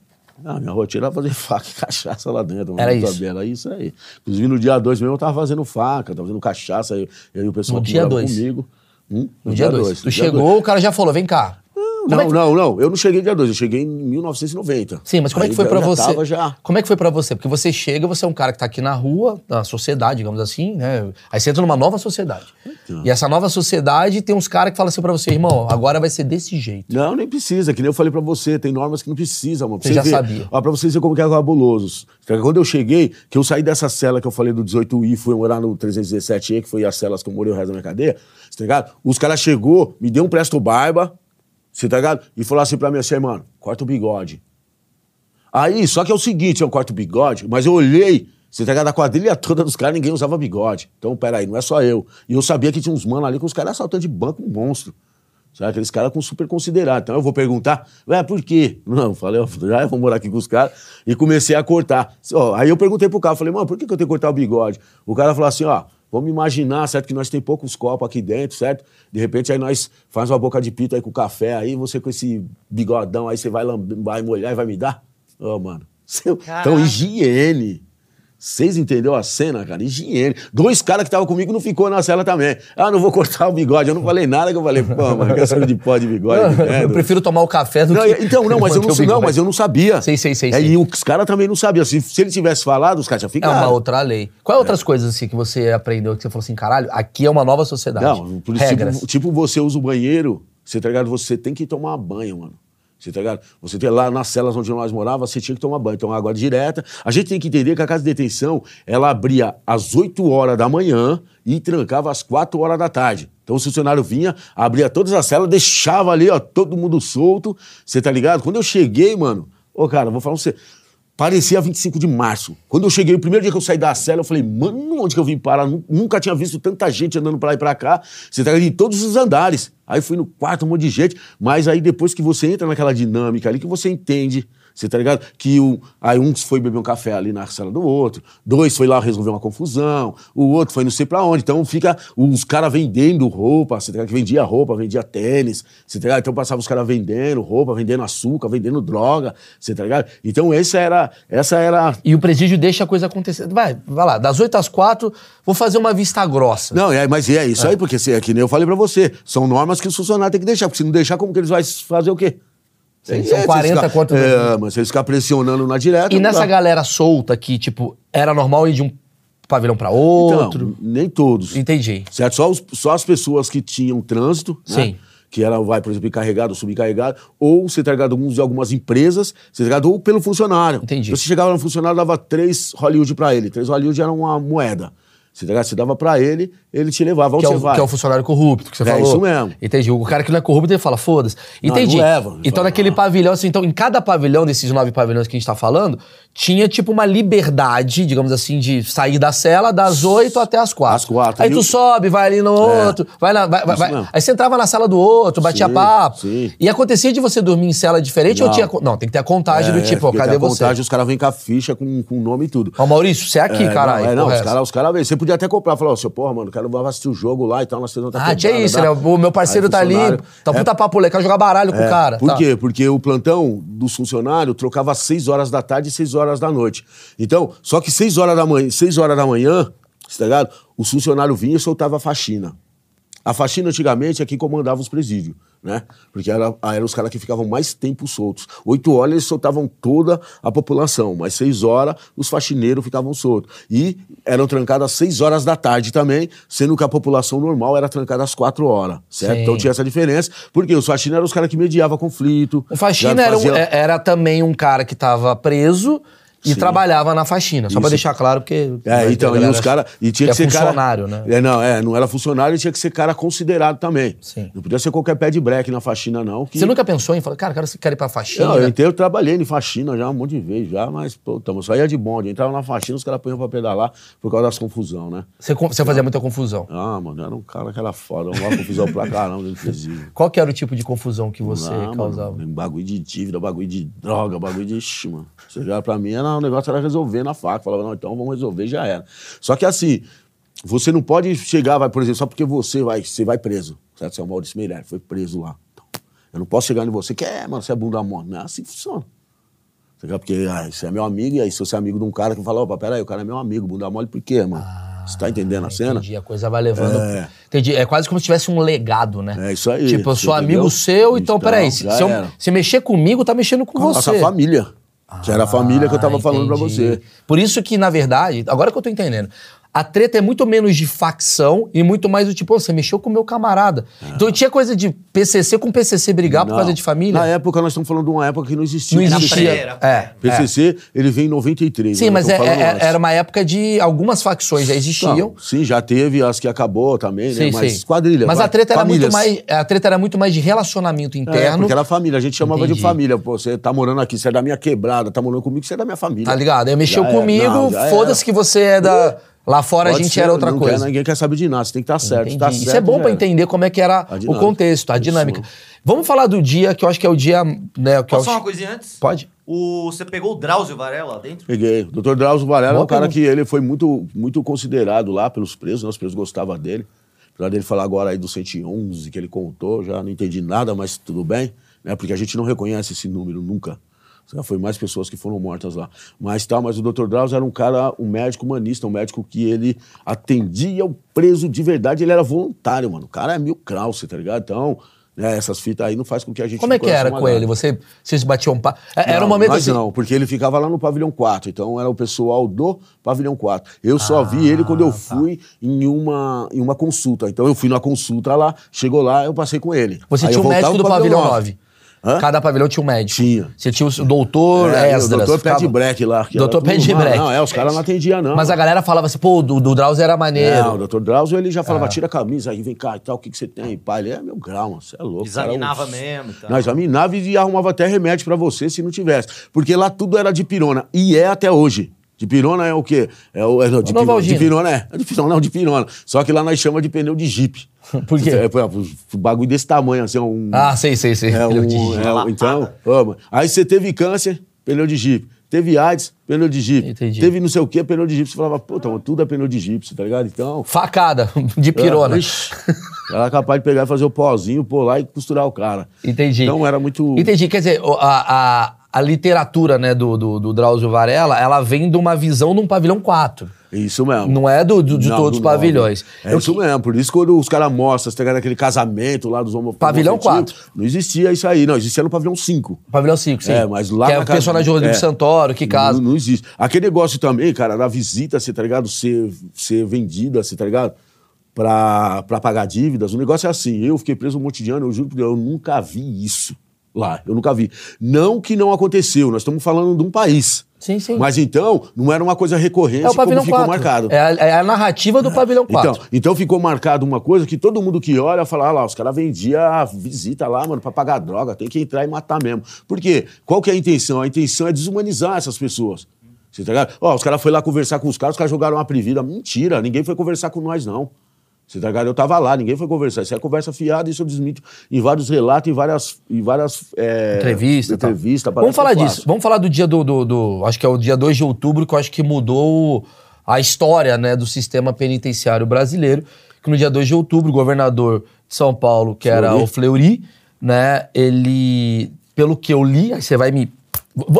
Ah, minha rotina era fazer faca e cachaça lá dentro.
Era isso?
Era isso aí. Inclusive, no dia 2 mesmo, eu tava fazendo faca, tava fazendo cachaça, eu, eu e o pessoal
No
que
dia dois?
comigo. Hum?
No, dia 2.
dois,
Tu
no
chegou,
dois.
o cara já falou: vem cá. Como
Não,
é que-
não, não. Eu não cheguei dia 2, eu cheguei em 1990.
Sim, mas como é
Aí
que foi
já
você?
Tava já.
Como é que foi pra você? Porque você chega, você é um cara que tá aqui na rua, na sociedade, digamos assim, né? Aí você entra numa nova sociedade.
Então.
E essa nova sociedade tem uns caras que falam assim pra você, irmão, agora vai ser desse jeito.
Não, nem precisa, que nem eu falei pra você, tem normas que não precisa, mano. Pra
Você já
ver.
sabia.
Ó, pra vocês verem como que é cabuloso. Quando eu cheguei, que eu saí dessa cela que eu falei do 18I, fui morar no 317E, que foi as celas que eu morei o resto da minha cadeia, tá ligado? Os caras chegou, me deu um presto barba, você tá ligado? E falou assim pra mim assim, mano, corta o bigode. Aí, só que é o seguinte, eu corto o bigode, mas eu olhei, você tá ligado? A quadrilha toda dos caras, ninguém usava bigode. Então, peraí, não é só eu. E eu sabia que tinha uns manos ali com os caras assaltando de banco, um monstro. Sabe? Aqueles caras com super considerado. Então eu vou perguntar, ué, por quê? Não, falei, ó, já eu vou morar aqui com os caras. E comecei a cortar. Aí eu perguntei pro cara, falei, mano, por que, que eu tenho que cortar o bigode? O cara falou assim, ó, vamos imaginar, certo, que nós tem poucos copos aqui dentro, certo? De repente aí nós faz uma boca de pito aí com café, aí você com esse bigodão, aí você vai, vai molhar e vai me dar? Ô, mano. Seu- Então, higiene. Vocês entenderam a cena, cara? Higiene. Dois caras que estavam comigo não ficou na cela também. Ah, não vou cortar o bigode. Eu não falei nada que eu falei, pô, quer saber de pó de bigode? de
eu prefiro tomar o café do
Não,
que.
então, não, mas eu não, não, mas eu não sabia.
Sei, sei, sei,
É,
sei.
E os caras também não sabiam. Se, se ele tivesse falado, os caras tinham
É
ficado.
uma outra lei. Quais outras coisas assim que você aprendeu que você falou assim, caralho, aqui é uma nova sociedade?
Não, por isso,
Regras.
tipo, tipo, você usa o banheiro, você tá ligado? Você tem que tomar banho, mano. Você tá ligado? Você tem lá nas celas onde nós morávamos, você tinha que tomar banho, tomar água direta. A gente tem que entender que a casa de detenção, ela abria às 8 horas da manhã e trancava às 4 horas da tarde. Então o funcionário vinha, abria todas as celas, deixava ali, ó, todo mundo solto. Você tá ligado? Quando eu cheguei, mano, ô cara, vou falar pra você. Parecia 25 de março. Quando eu cheguei, o primeiro dia que eu saí da cela, eu falei, mano, onde que eu vim parar? Nu- Nunca tinha visto tanta gente andando pra lá e pra cá. Você tá em todos os andares. Aí fui no quarto, um monte de gente. Mas aí depois que você entra naquela dinâmica ali, que você entende, você tá ligado? Que o, aí um foi beber um café ali na sala do outro, dois foi lá resolver uma confusão, o outro foi não sei pra onde. Então fica os caras vendendo roupa, você tá ligado? Que vendia roupa, vendia tênis, você tá ligado? Então passava os caras vendendo roupa, vendendo açúcar, vendendo droga, você tá ligado? Então essa era, essa era
E o presídio deixa a coisa acontecer. Vai, vai lá, das 8 às 4, vou fazer uma vista grossa.
Não, é, mas é isso aí, porque é que nem eu falei pra você. São normas que os funcionários têm que deixar, porque se não deixar, como que eles vão fazer o quê?
Sim,
É,
são
se
40
ficar-
contra o
É, mas eles ficar pressionando na direta.
E nessa
dá.
galera solta que, tipo, era normal ir de um pavilhão pra outro.
Então, nem todos.
Entendi.
Certo? Só, os- só as pessoas que tinham trânsito, né?
Sim.
Que era, vai, por exemplo, encarregado ou subcarregado, ou tá ligado alguns de algumas empresas, tá ligado, ou pelo funcionário.
Entendi.
Você chegava no funcionário, dava três Hollywood pra ele. Três Hollywood era uma moeda. Você, tá você dava pra ele, ele te levava. Onde
Que é,
você
o,
vai?
que é o funcionário corrupto que você
É
falou.
isso mesmo.
Entendi. O cara que não é corrupto, ele fala, foda-se. Entendi.
não leva. Ele
Então,
fala,
naquele
"Ah."
pavilhão, assim, então, em cada pavilhão desses nove pavilhões que a gente tá falando, tinha, tipo, uma liberdade, digamos assim, de sair da cela das oito até as quatro.
Às quatro.
Aí tu sobe, vai ali no
É.
outro, vai na. Vai, vai-. Aí você entrava na sala do outro, batia
Sim,
papo.
sim.
E acontecia de você dormir em cela diferente ou
Não.
tinha. Não, tem que ter a contagem do
É,
tipo, ó, cadê
tem a
você?
contagem, os caras vêm com a ficha, com, o nome e tudo.
Ó, Maurício, você é aqui,
É,
caralho.
Não, é, não,
é
os caras os cara vêm. Você podia até comprar, falar, ó, seu porra, mano, quero vou assistir o jogo lá e tal, nós temos
Ah, tinha isso, né? O meu parceiro tá ali, tá puta papo legal, quer jogar baralho com o cara.
É, Por
tá.
quê? Porque o plantão dos funcionários trocava às 6 horas da tarde e 6 horas da noite. Então, só que 6 horas da manhã, 6 horas da manhã, tá ligado? Os funcionários vinham e soltavam a faxina. A faxina antigamente é quem comandava os presídios, né? Porque era, eram os caras que ficavam mais tempo soltos. Oito horas eles soltavam toda a população, mas seis horas os faxineiros ficavam soltos. E eram trancados às seis horas da tarde também, sendo que a população normal era trancada às quatro horas, certo?
Sim.
Então tinha essa diferença, porque os faxineiros eram os caras que mediavam conflito.
O Faxina
já
era, um- é- era também um cara que tava preso E
Sim.
trabalhava na faxina, só pra
Isso.
deixar claro, porque.
É, então, e os caras. E tinha que,
que é
ser cara.
funcionário, né?
É, não, é, não era funcionário e tinha que ser cara considerado também.
Sim.
Não podia ser qualquer pé de breque na faxina, não. Que...
Você nunca pensou em falar, cara, eu quero, quero ir pra faxina?
Não, eu inteiro trabalhei em faxina já um monte de vezes, já, mas, pô, tamo, só ia de bonde. Entrava na faxina, os caras punham pra pedalar por causa das confusão, né?
Você, você fazia muita confusão.
Ah, mano, era um cara que era foda, uma confusão pra caramba presídio.
Qual que era o tipo de confusão que você
Ah,
causava?
Mano, bagulho de dívida, bagulho de droga, bagulho de. Ixi, mano. Você já, pra mim, era, o negócio era resolver na faca. Falava, não, então vamos resolver, já era. Só que assim, você não pode chegar, vai, por exemplo, só porque você vai, você vai preso. Certo? Você é o Maurício Meirelles, foi preso lá. Então, eu não posso chegar em você que é, mano, você é bunda mole. Não é assim que funciona. Porque ah, você é meu amigo, e aí se você é amigo de um cara que fala, opa, peraí, o cara é meu amigo, bunda mole por quê, mano? você tá entendendo a cena?
Ah, Entendi, a coisa vai levando.
É.
Entendi. É quase como se tivesse um legado, né?
É isso aí,
Tipo, eu sou amigo
entendeu?
seu, então,
Então,
peraí. Se, se, eu- se mexer comigo, tá mexendo com
Com a
você.
nossa família. Já era a família que eu tava
Ah,
falando pra
entendi.
você.
Por isso que, na verdade, agora que eu tô entendendo, a treta é muito menos de facção e muito mais do tipo, "Ô, você mexeu com o meu camarada. Então tinha coisa de PCC com PCC brigar por
Não.
causa de família.
Na época, nós estamos falando de uma época que não existia.
Não existia.
Era.
É, é.
PCC, ele vem em 93.
Sim, mas é- é- era uma época de algumas facções já existiam.
Não, sim, já teve as que acabou também, né?
Sim,
Mas
sim.
quadrilha.
Mas
vai,
a treta, era muito mais, a treta era muito mais de relacionamento
É,
interno.
porque era família, a gente chamava
Entendi.
de família. Pô, você tá morando aqui, você é da minha quebrada, tá morando comigo, você é da minha família.
Tá ligado? Aí mexeu
Já
comigo, foda-se que você é da. Lá fora a
Pode
gente
ser,
era outra
não
coisa.
Quer, ninguém quer saber de nada, você tem que estar certo.
Entendi.
Tá
Isso
certo,
é bom
era.
entender como é que era
A
o contexto, a
Isso.
dinâmica. Vamos falar do dia, que eu acho que é o dia. Né, que é o-
Posso falar uma coisinha antes?
Pode?
O, você pegou o Drauzio Varela lá dentro?
Peguei. O Dr. Drauzio Varela é um cara que ele foi muito, muito considerado lá pelos presos, né? os presos gostavam dele. Apesar dele falar agora aí do 111 que ele contou, já não entendi nada, mas tudo bem, né? Porque a gente não reconhece esse número nunca. Já foi mais pessoas que foram mortas lá. Mas tal, mas o Dr. Drauzio era um cara, um médico humanista, um médico que ele atendia o preso de verdade, ele era voluntário, mano. O cara é mil Krause, tá ligado? Então, né, essas fitas aí não faz com que a gente
Como é que era com ele? Você, vocês batiam um papo? Era
Não,
um momento assim.
não, porque ele ficava lá no pavilhão 4, então era o pessoal do pavilhão 4. Eu só
Ah,
vi ele quando eu
tá.
fui em, uma, em uma consulta. Então eu fui na consulta lá, chegou lá, eu passei com ele.
Você
Aí
tinha um médico do
pro
pavilhão 9.
Hã?
Cada pavilhão tinha um médico.
Tinha.
Você tinha o doutor
É, o
Esdras.
doutor Pé de
ficava-
Break lá.
Doutor Pé de
Não,
Break.
Não, é, os caras não atendiam, não.
Mas a galera falava assim, pô, o do, do Drauzio era maneiro.
Não, o doutor Drauzio, ele já falava, tira a camisa aí, vem cá e tal, o que, que você tem? Pai, ele é meu grau, mano, você é louco.
Examinava
cara,
mesmo e tal.
Não, examinava e arrumava até remédio pra você se não tivesse. Porque lá tudo era de pirona. E é até hoje. De pirona é o quê? É o, é, não, de, pirona, de pirona é. é De pirona, não, de pirona. Só que lá nós chamamos de pneu de jipe.
Por quê?
É, é, um bagulho desse tamanho, assim, é um...
Ah, sei, sei, sei.
É
Pneu
um,
de jipe.
é um- então, mano. aí você teve câncer, pneu de jipe. Teve AIDS, pneu de jipe.
Entendi.
Teve não sei o quê, pneu de jipe. Você falava, puta, mano, tudo é pneu de jipe, tá ligado? Então...
Facada, de pirona.
É, Era capaz de pegar e fazer o pozinho, pôr lá e costurar o cara.
Entendi.
Então era muito.
Entendi. Quer dizer, a, a, a literatura né, do, do, do Drauzio Varela, ela vem de uma visão de um pavilhão 4.
Isso mesmo.
Não é do, do- de
Não,
todos os pavilhões.
É
Eu
isso
que-
mesmo. Por isso, quando os caras mostram, tá ligado? aquele casamento lá dos homofóbicos.
Pavilhão quatro.
Não existia isso aí, não. Existia no pavilhão 5.
Pavilhão 5, sim.
É, mas lá
Que é o
casa-
personagem do Rodrigo
é.
Santoro, que casa.
Não, não existe. Aquele negócio também, cara, da visita, você tá ligado? Ser, ser vendida, você tá ligado? Pra, pra pagar dívidas. O negócio é assim. Eu fiquei preso um monte de ano, eu juro Deus, eu nunca vi isso lá. Eu nunca vi. Não que não aconteceu, nós estamos falando de um país.
Sim, sim.
Mas então, não era uma coisa recorrente
é o pavilhão
como ficou
4.
marcado.
É a, é a narrativa do pavilhão 4.
Então, então ficou marcado uma coisa que todo mundo que olha fala, ah lá, os caras vendiam a visita lá, mano, pra pagar droga, tem que entrar e matar mesmo. Por quê? Qual que é a intenção? A intenção é desumanizar essas pessoas. Você tá ligado? Ó, os caras foram lá conversar com os caras, os caras jogaram uma privida. Mentira, ninguém foi conversar com nós, não. Você tá ligado? Eu tava lá, ninguém foi conversar. Isso é conversa fiada, isso eu desmito em vários relatos, em várias. Em várias é,
Entrevista.
entrevista,
Vamos falar
eu
disso. Vamos falar do dia do, do, do- Acho que é o dia 2 de outubro, que eu acho que mudou a história né, do sistema penitenciário brasileiro. Que no dia 2 de outubro, o governador de São Paulo, que era
Fleury.
o Fleury, né? Ele. Pelo que eu li, aí você vai me.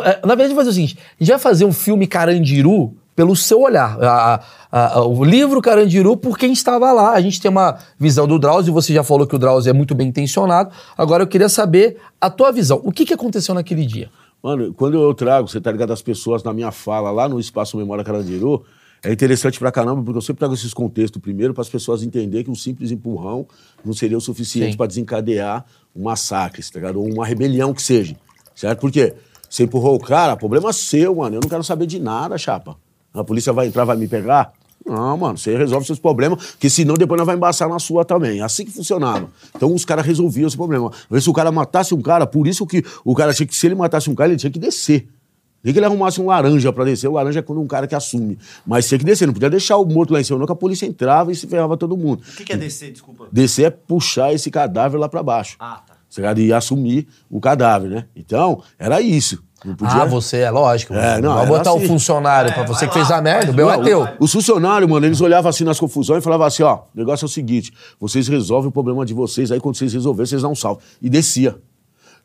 É, Na verdade, vou fazer o seguinte: a gente vai fazer um filme Carandiru pelo seu olhar. A- a- a- o livro Carandiru por quem estava lá. A gente tem uma visão do Drauzio, você já falou que o Drauzio é muito bem intencionado. Agora eu queria saber a tua visão. O que, que aconteceu naquele dia?
Mano, quando eu trago, você tá ligado, as pessoas na minha fala lá no Espaço Memória Carandiru, é interessante pra caramba, porque eu sempre trago esses contextos primeiro para as pessoas entenderem que um simples empurrão não seria o suficiente para desencadear um massacre, tá ligado? Ou uma rebelião que seja, certo? Por quê? Você empurrou o cara, problema seu, mano. Eu não quero saber de nada, chapa. A polícia vai entrar, vai me pegar? Não, mano, você resolve seus problemas, porque senão depois nós vai embaçar na sua também. Assim que funcionava. Então os caras resolviam esse problema. Às vezes se o cara matasse um cara, por isso que o cara tinha que, se ele matasse um cara, ele tinha que descer. Nem que ele arrumasse um laranja pra descer. O laranja é quando um cara que assume. Mas tinha que descer, não podia deixar o morto lá em cima, não, que a polícia entrava e se ferrava todo mundo.
O que, que é descer, desculpa?
Descer é puxar esse cadáver lá pra baixo.
Ah, tá.
Você ia assumir o cadáver, né? Então, era isso. Não podia...
Ah, você, é lógico.
É, não,
vai
era
botar o
assim.
funcionário pra você
vai
que fez
lá,
a merda, o meu é teu.
Os funcionários, mano, eles olhavam assim nas confusões e falavam assim, ó, o negócio é o seguinte, vocês resolvem o problema de vocês, aí quando vocês resolverem, vocês dão um salve. E descia.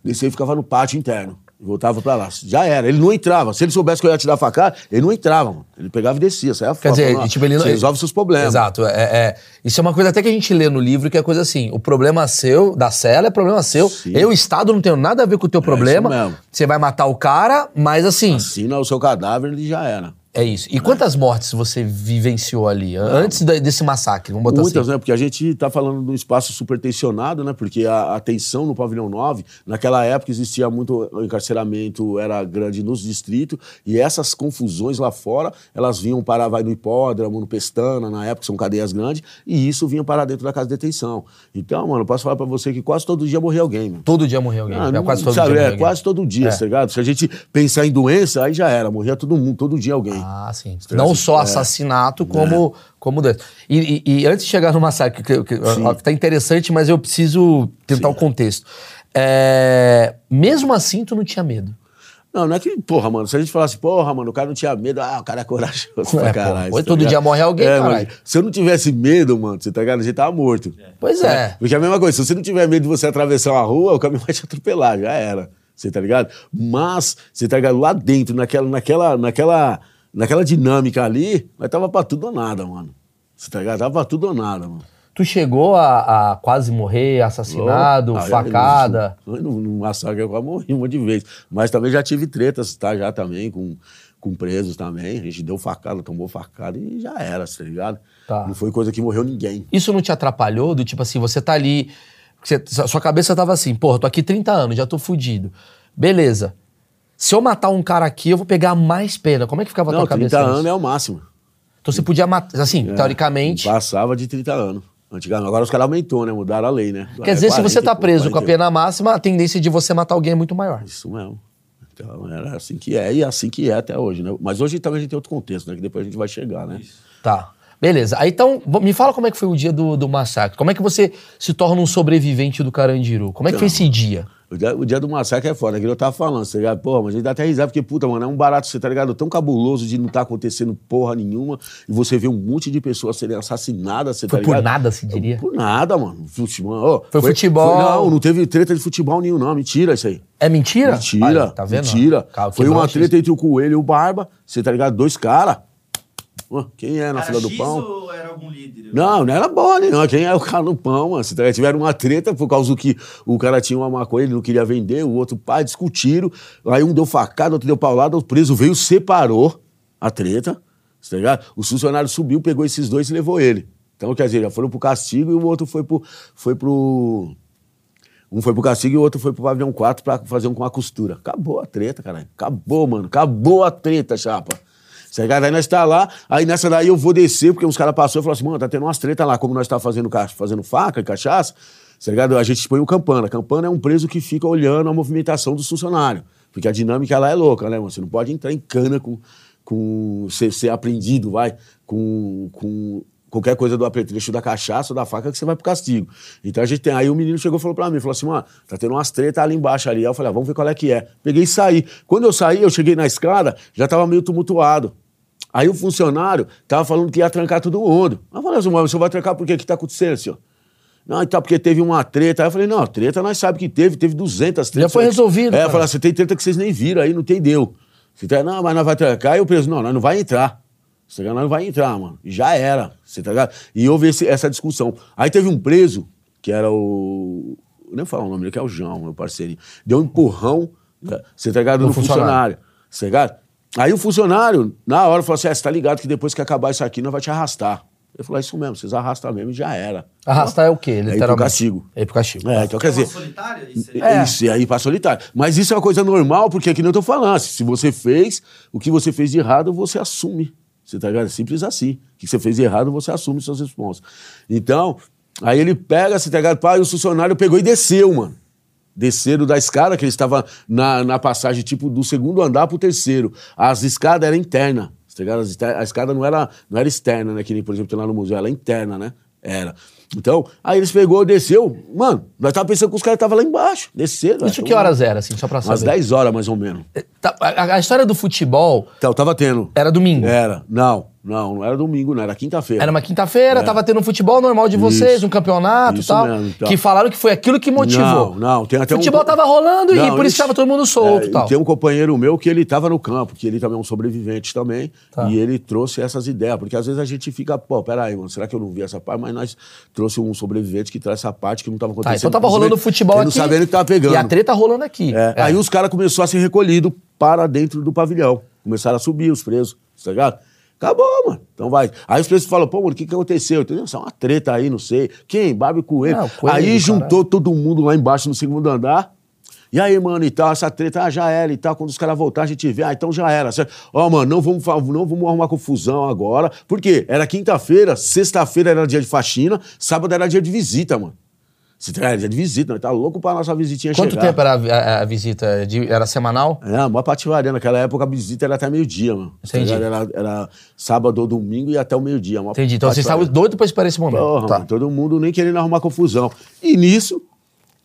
Descia e ficava no pátio interno. E voltava pra lá. Já era. Ele não entrava. Se ele soubesse que eu ia te dar facada, ele não entrava, mano. Ele pegava e descia. Saia
Quer
fora,
dizer,
falando, ó,
tipo, ele não.
Você resolve seus problemas.
Exato. É, é- isso é uma coisa até que a gente lê no livro, que é coisa assim: o problema seu, da cela, é problema seu.
Sim.
Eu, Estado, não tenho nada a ver com o teu problema.
mesmo.
Você vai matar o cara, mas assim,
Assina o seu cadáver, ele já era.
É isso. E quantas mortes você vivenciou ali, antes da- desse massacre? Vamos botar
Muitas,
assim.
né? Porque a gente tá falando de um espaço super tensionado, né? Porque a, a tensão no pavilhão 9, naquela época existia muito encarceramento, era grande nos distritos, e essas confusões lá fora, elas vinham para, vai no hipódromo, no Pestana, na época são cadeias grandes, e isso vinha para dentro da casa de detenção. Então, mano, posso falar pra você que quase todo dia morria alguém, mano.
Todo dia morreu alguém.
Ah,
É
não-
quase todo
sabe,
dia
é, quase todo dia,
É.
tá ligado? Se a gente pensar em doença, aí já era, morria todo mundo, todo dia alguém.
Ah, sim.
Então,
Não só
é.
assassinato, como, como doença. E, e- e antes de chegar no massacre, que, que, tá interessante, mas eu preciso tentar o contexto. É, mesmo assim, tu não tinha medo.
Não, não é que, porra, mano, se a gente falasse, porra, mano, o cara não tinha medo, ah, o cara é corajoso
É,
pra
pô,
caralho.
hoje
tá
todo
ligado?
dia morre alguém,
é, mas Se eu não tivesse medo, mano, você tá ligado? A gente tava morto.
Pois é.
Porque é a mesma coisa, se você não tiver medo de você atravessar uma rua, o caminhão vai te atropelar, já era. Você tá ligado? Mas, você tá ligado? Lá dentro, naquela, naquela, naquela, naquela dinâmica ali, nós tava pra tudo ou nada, mano. Você tá ligado? Tava pra tudo ou nada, mano.
Tu chegou a, a quase morrer, assassinado,
Ah, já-
facada.
No, no, no massacre eu quase morri um monte de vezes. Mas também já tive tretas, tá? Já também com, com presos também. A gente deu facada, tomou facada e já era, tá ligado?
Tá.
Não foi coisa que morreu ninguém.
Isso não te atrapalhou? Do tipo assim, você tá ali. você- sua cabeça tava assim, porra, tô aqui 30 anos, já tô fudido. Beleza. Se eu matar um cara aqui, eu vou pegar mais pena. Como é que ficava a tua
30
cabeça? nisso?
anos é o máximo.
Então você podia matar. Assim,
É,
teoricamente.
Passava de 30 anos. Antigamente. Agora os caras aumentou, né? Mudaram a lei, né?
Quer dizer, se você tá
40,
preso com a
40.
pena máxima, a tendência de você matar alguém é muito maior.
Isso mesmo. Então era assim que é e é assim que é até hoje, né? Mas hoje também a gente tem outro contexto, né? Que depois a gente vai chegar, né?
Tá. Beleza. Aí então, me fala como é que foi o dia do, do massacre. Como é que você se torna um sobrevivente do Carandiru? Como é que foi esse dia?
O dia, o dia do massacre é foda, que eu tava falando, tá ligado? Porra, mas a gente dá até risada, porque, puta, mano, é um barato, você tá ligado? Tão cabuloso de não tá acontecendo porra nenhuma, e você vê um monte de pessoas serem assassinadas, você
Foi
tá
por
ligado?
nada, se diria?
Por nada, mano. Futebol, ó,
Foi futebol.
não, não teve treta de futebol nenhum, não. Mentira isso aí.
É mentira?
Mentira.
Aí, tá vendo?
Mentira.
Cara,
Foi uma
X.
treta entre o Coelho e o Barba, você tá ligado? Dois caras. Quem é na fila do
X
pão?
ou era algum líder?
Não, não era bola, não. Quem é o cara no pão, mano? Se tiveram uma treta por causa do que o cara tinha uma maconha, ele não queria vender, o outro pai discutiram. Aí um deu facada, outro deu paulada, o preso veio, separou a treta, tá ligado? O funcionário subiu, pegou esses dois e levou ele. Então, quer dizer, já foram pro castigo e o outro foi pro. Foi pro um foi pro castigo e o outro foi pro pavilhão 4 pra fazer um com a costura. Acabou a treta, caralho. Acabou, mano. Acabou a treta, chapa. Você ligado? Aí nós tá lá, aí nessa daí eu vou descer, porque uns caras passaram e falaram assim, mano, tá tendo umas tretas lá, como nós tá fazendo, fazendo faca e cachaça, tá ligado? A gente põe o campana. Campana é um preso que fica olhando a movimentação dos funcionários. Porque a dinâmica lá é louca, né, mano? Você não pode entrar em cana com. com ser, ser apreendido, vai, com. com qualquer coisa do apetrecho da cachaça ou da faca que você vai pro castigo. Então a gente tem. Aí o menino chegou e falou pra mim, falou assim, mano, tá tendo umas tretas ali embaixo ali. Aí eu falei, ah, vamos ver qual é que é. Peguei e saí. Quando eu saí, eu cheguei na escada, já tava meio tumultuado. Aí o funcionário tava falando que ia trancar todo mundo. Aí eu falei assim, mas o senhor vai trancar por quê? O que tá acontecendo, senhor? Não, então porque teve uma treta. Aí eu falei, não, treta nós sabemos que teve, teve 200 tretas.
foi resolvido,
É,
cara.
eu falei, você tem treta que vocês nem viram aí, não tem deu. Você tá, não, mas nós vai trancar. Aí o preso, não, nós não vai entrar. Você tá? Nós não vai entrar, mano. E Já era, você tá ligado? E houve esse- essa discussão. Aí teve um preso, que era o... Nem vou falar o nome dele, que é o João, meu parceirinho. Deu um empurrão, você tá ligado?
No
No
funcionário.
funcionário. Você tá ligado? Aí o funcionário, na hora, falou assim: ah, você tá ligado que depois que acabar isso aqui, nós vai te arrastar. Ele falou, é isso mesmo, vocês arrastam mesmo e já era.
Arrastar é o quê,
É ir pro
literalmente?
castigo.
É ir pro castigo.
É, então quer
É
dizer,
solitária? Isso aí?
É.
isso, e aí pra solitário. Mas isso é uma coisa normal, porque aqui não eu tô falando. Se você fez, o que você fez de errado, você assume. Você tá ligado? É simples assim. O que você fez de errado, você assume suas responsas. Então, aí ele pega, você tá ligado? Pá, e o funcionário pegou e desceu, mano. Desceram da escada, que ele estava na, na passagem, tipo, do segundo andar pro terceiro. As escadas eram internas. Tá A escada não era, não era externa, né? Que nem, por exemplo, tem lá no museu, ela é interna, né? Era. Então, aí eles pegou, desceu. Mano, nós tava pensando que os caras estavam lá embaixo. Desceram.
Isso
é,
que horas era, assim, só pra
Umas
saber?
10 horas, mais ou menos.
Tá, A, a história do futebol
Então, tava tendo.
era domingo.
Era. Não, não, não era domingo, não. Era quinta-feira.
Era uma quinta-feira, tava tendo um futebol normal de vocês,
É. Isso.
um campeonato e
Isso
tal.
mesmo, então.
Que falaram que foi aquilo que motivou.
Não, não, tem até
o
um-
futebol tava rolando e
Não,
por isso
isso-
tava todo mundo solto
É,
e tal.
Tem um companheiro meu que ele tava no campo, que ele também é um sobrevivente também,
Tá.
e ele trouxe essas ideias, porque às vezes a gente fica, pô, peraí, mano, será que eu não vi essa parte? Mas nós trouxe um sobrevivente que traz essa parte que não tava
Tá,
acontecendo.
então tava rolando futebol
Ele
aqui.
não sabendo que tava pegando.
E a treta rolando aqui.
É,
É.
Aí os caras começaram a ser recolhidos para dentro do pavilhão. Começaram a subir os presos, tá ligado? Acabou, mano. Então vai. Aí os presos falam, pô, mano, o que, que aconteceu? Entendeu? Isso é uma treta aí, não sei. Quem? Bárbaro Coelho.
Não, Coelho,
aí juntou
caralho.
todo mundo lá embaixo no segundo andar. E aí, mano, e tal, essa treta, ah, já era e tal. Quando os caras voltar, a gente vê, ah, então já era. Ó, mano, não vamos, não vamos arrumar confusão agora. Por quê? Era quinta-feira, sexta-feira era dia de faxina, sábado era dia de visita, mano. Se dia de visita, nós tá louco pra nossa visitinha
Quanto
chegar.
tempo era a, a- a visita? De- era semanal?
É, uma pativaria. Naquela época a visita era até meio-dia, mano.
Entendi.
Era, era sábado ou domingo e até o meio-dia.
Entendi. Então vocês estavam doidos pra esperar esse momento.
Porra,
Tá.
mano, todo mundo nem querendo arrumar confusão. E nisso,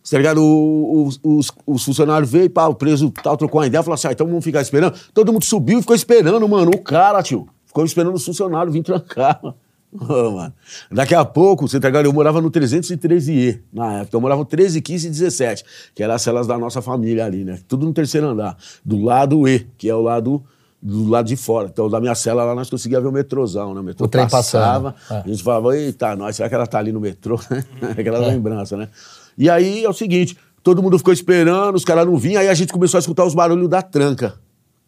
tá ligado? O- Os, os, os funcionários veio, pá, o preso tal, trocou uma ideia, falou assim: ah, então vamos ficar esperando. Todo mundo subiu e ficou esperando, mano. O cara, tio. Ficou esperando os funcionários vir trancar, mano. Mano. Daqui a pouco, você tá ligado? Eu morava no 313E na época. Eu morava no 13, 15 e 17, que eram as celas da nossa família ali, né? Tudo no terceiro andar. Do lado E, que é o lado do lado de fora. Então, da minha cela lá, nós conseguíamos ver o metrôzão, né? O metrô
O trem
passava,
passando. É.
a gente falava, eita, nós, será que ela tá ali no metrô? Aquela lembrança, né? E aí é o seguinte, todo mundo ficou esperando, os caras não vinham, aí a gente começou a escutar os barulhos da tranca.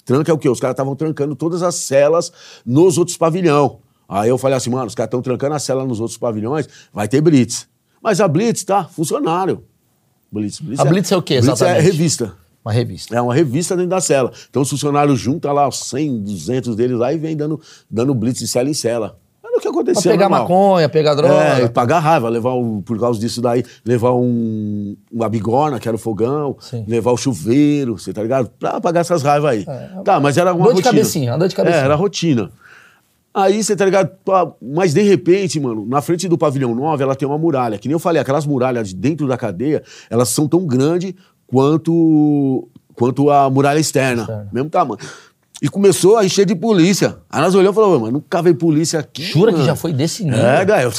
Tranca é o quê? Os caras estavam trancando todas as celas nos outros pavilhão. Aí eu falei assim, mano, os caras estão trancando a cela nos outros pavilhões, vai ter blitz. Mas a blitz, tá? Funcionário. Blitz, blitz
A blitz é o quê,
Blitz é
exatamente?
revista.
Uma revista.
É uma revista dentro da cela. Então os funcionários juntam lá os 100, 200 deles lá e vem dando, dando blitz de cela em cela. Olha o que
Pra
aconteceu.
pegar
normal.
maconha, pegar droga.
É, pagar raiva, levar o, por causa disso daí, levar um, uma bigorna, que era o fogão,
Sim.
levar o chuveiro, você tá ligado? Pra pagar essas raivas aí. tá, mas era uma
Dor de
rotina.
cabecinha, uma dor de cabecinha.
É, era rotina. Aí você tá ligado? Mas de repente, mano, na frente do pavilhão 9, ela tem uma muralha. Que nem eu falei, aquelas muralhas de dentro da cadeia, elas são tão grandes quanto, quanto a muralha externa.
Externa.
Mesmo tamanho. E começou a encher de polícia. Aí nós olhamos e falamos, mano, nunca veio polícia aqui.
Jura que
mano."
já foi desse nível?
É, Gael,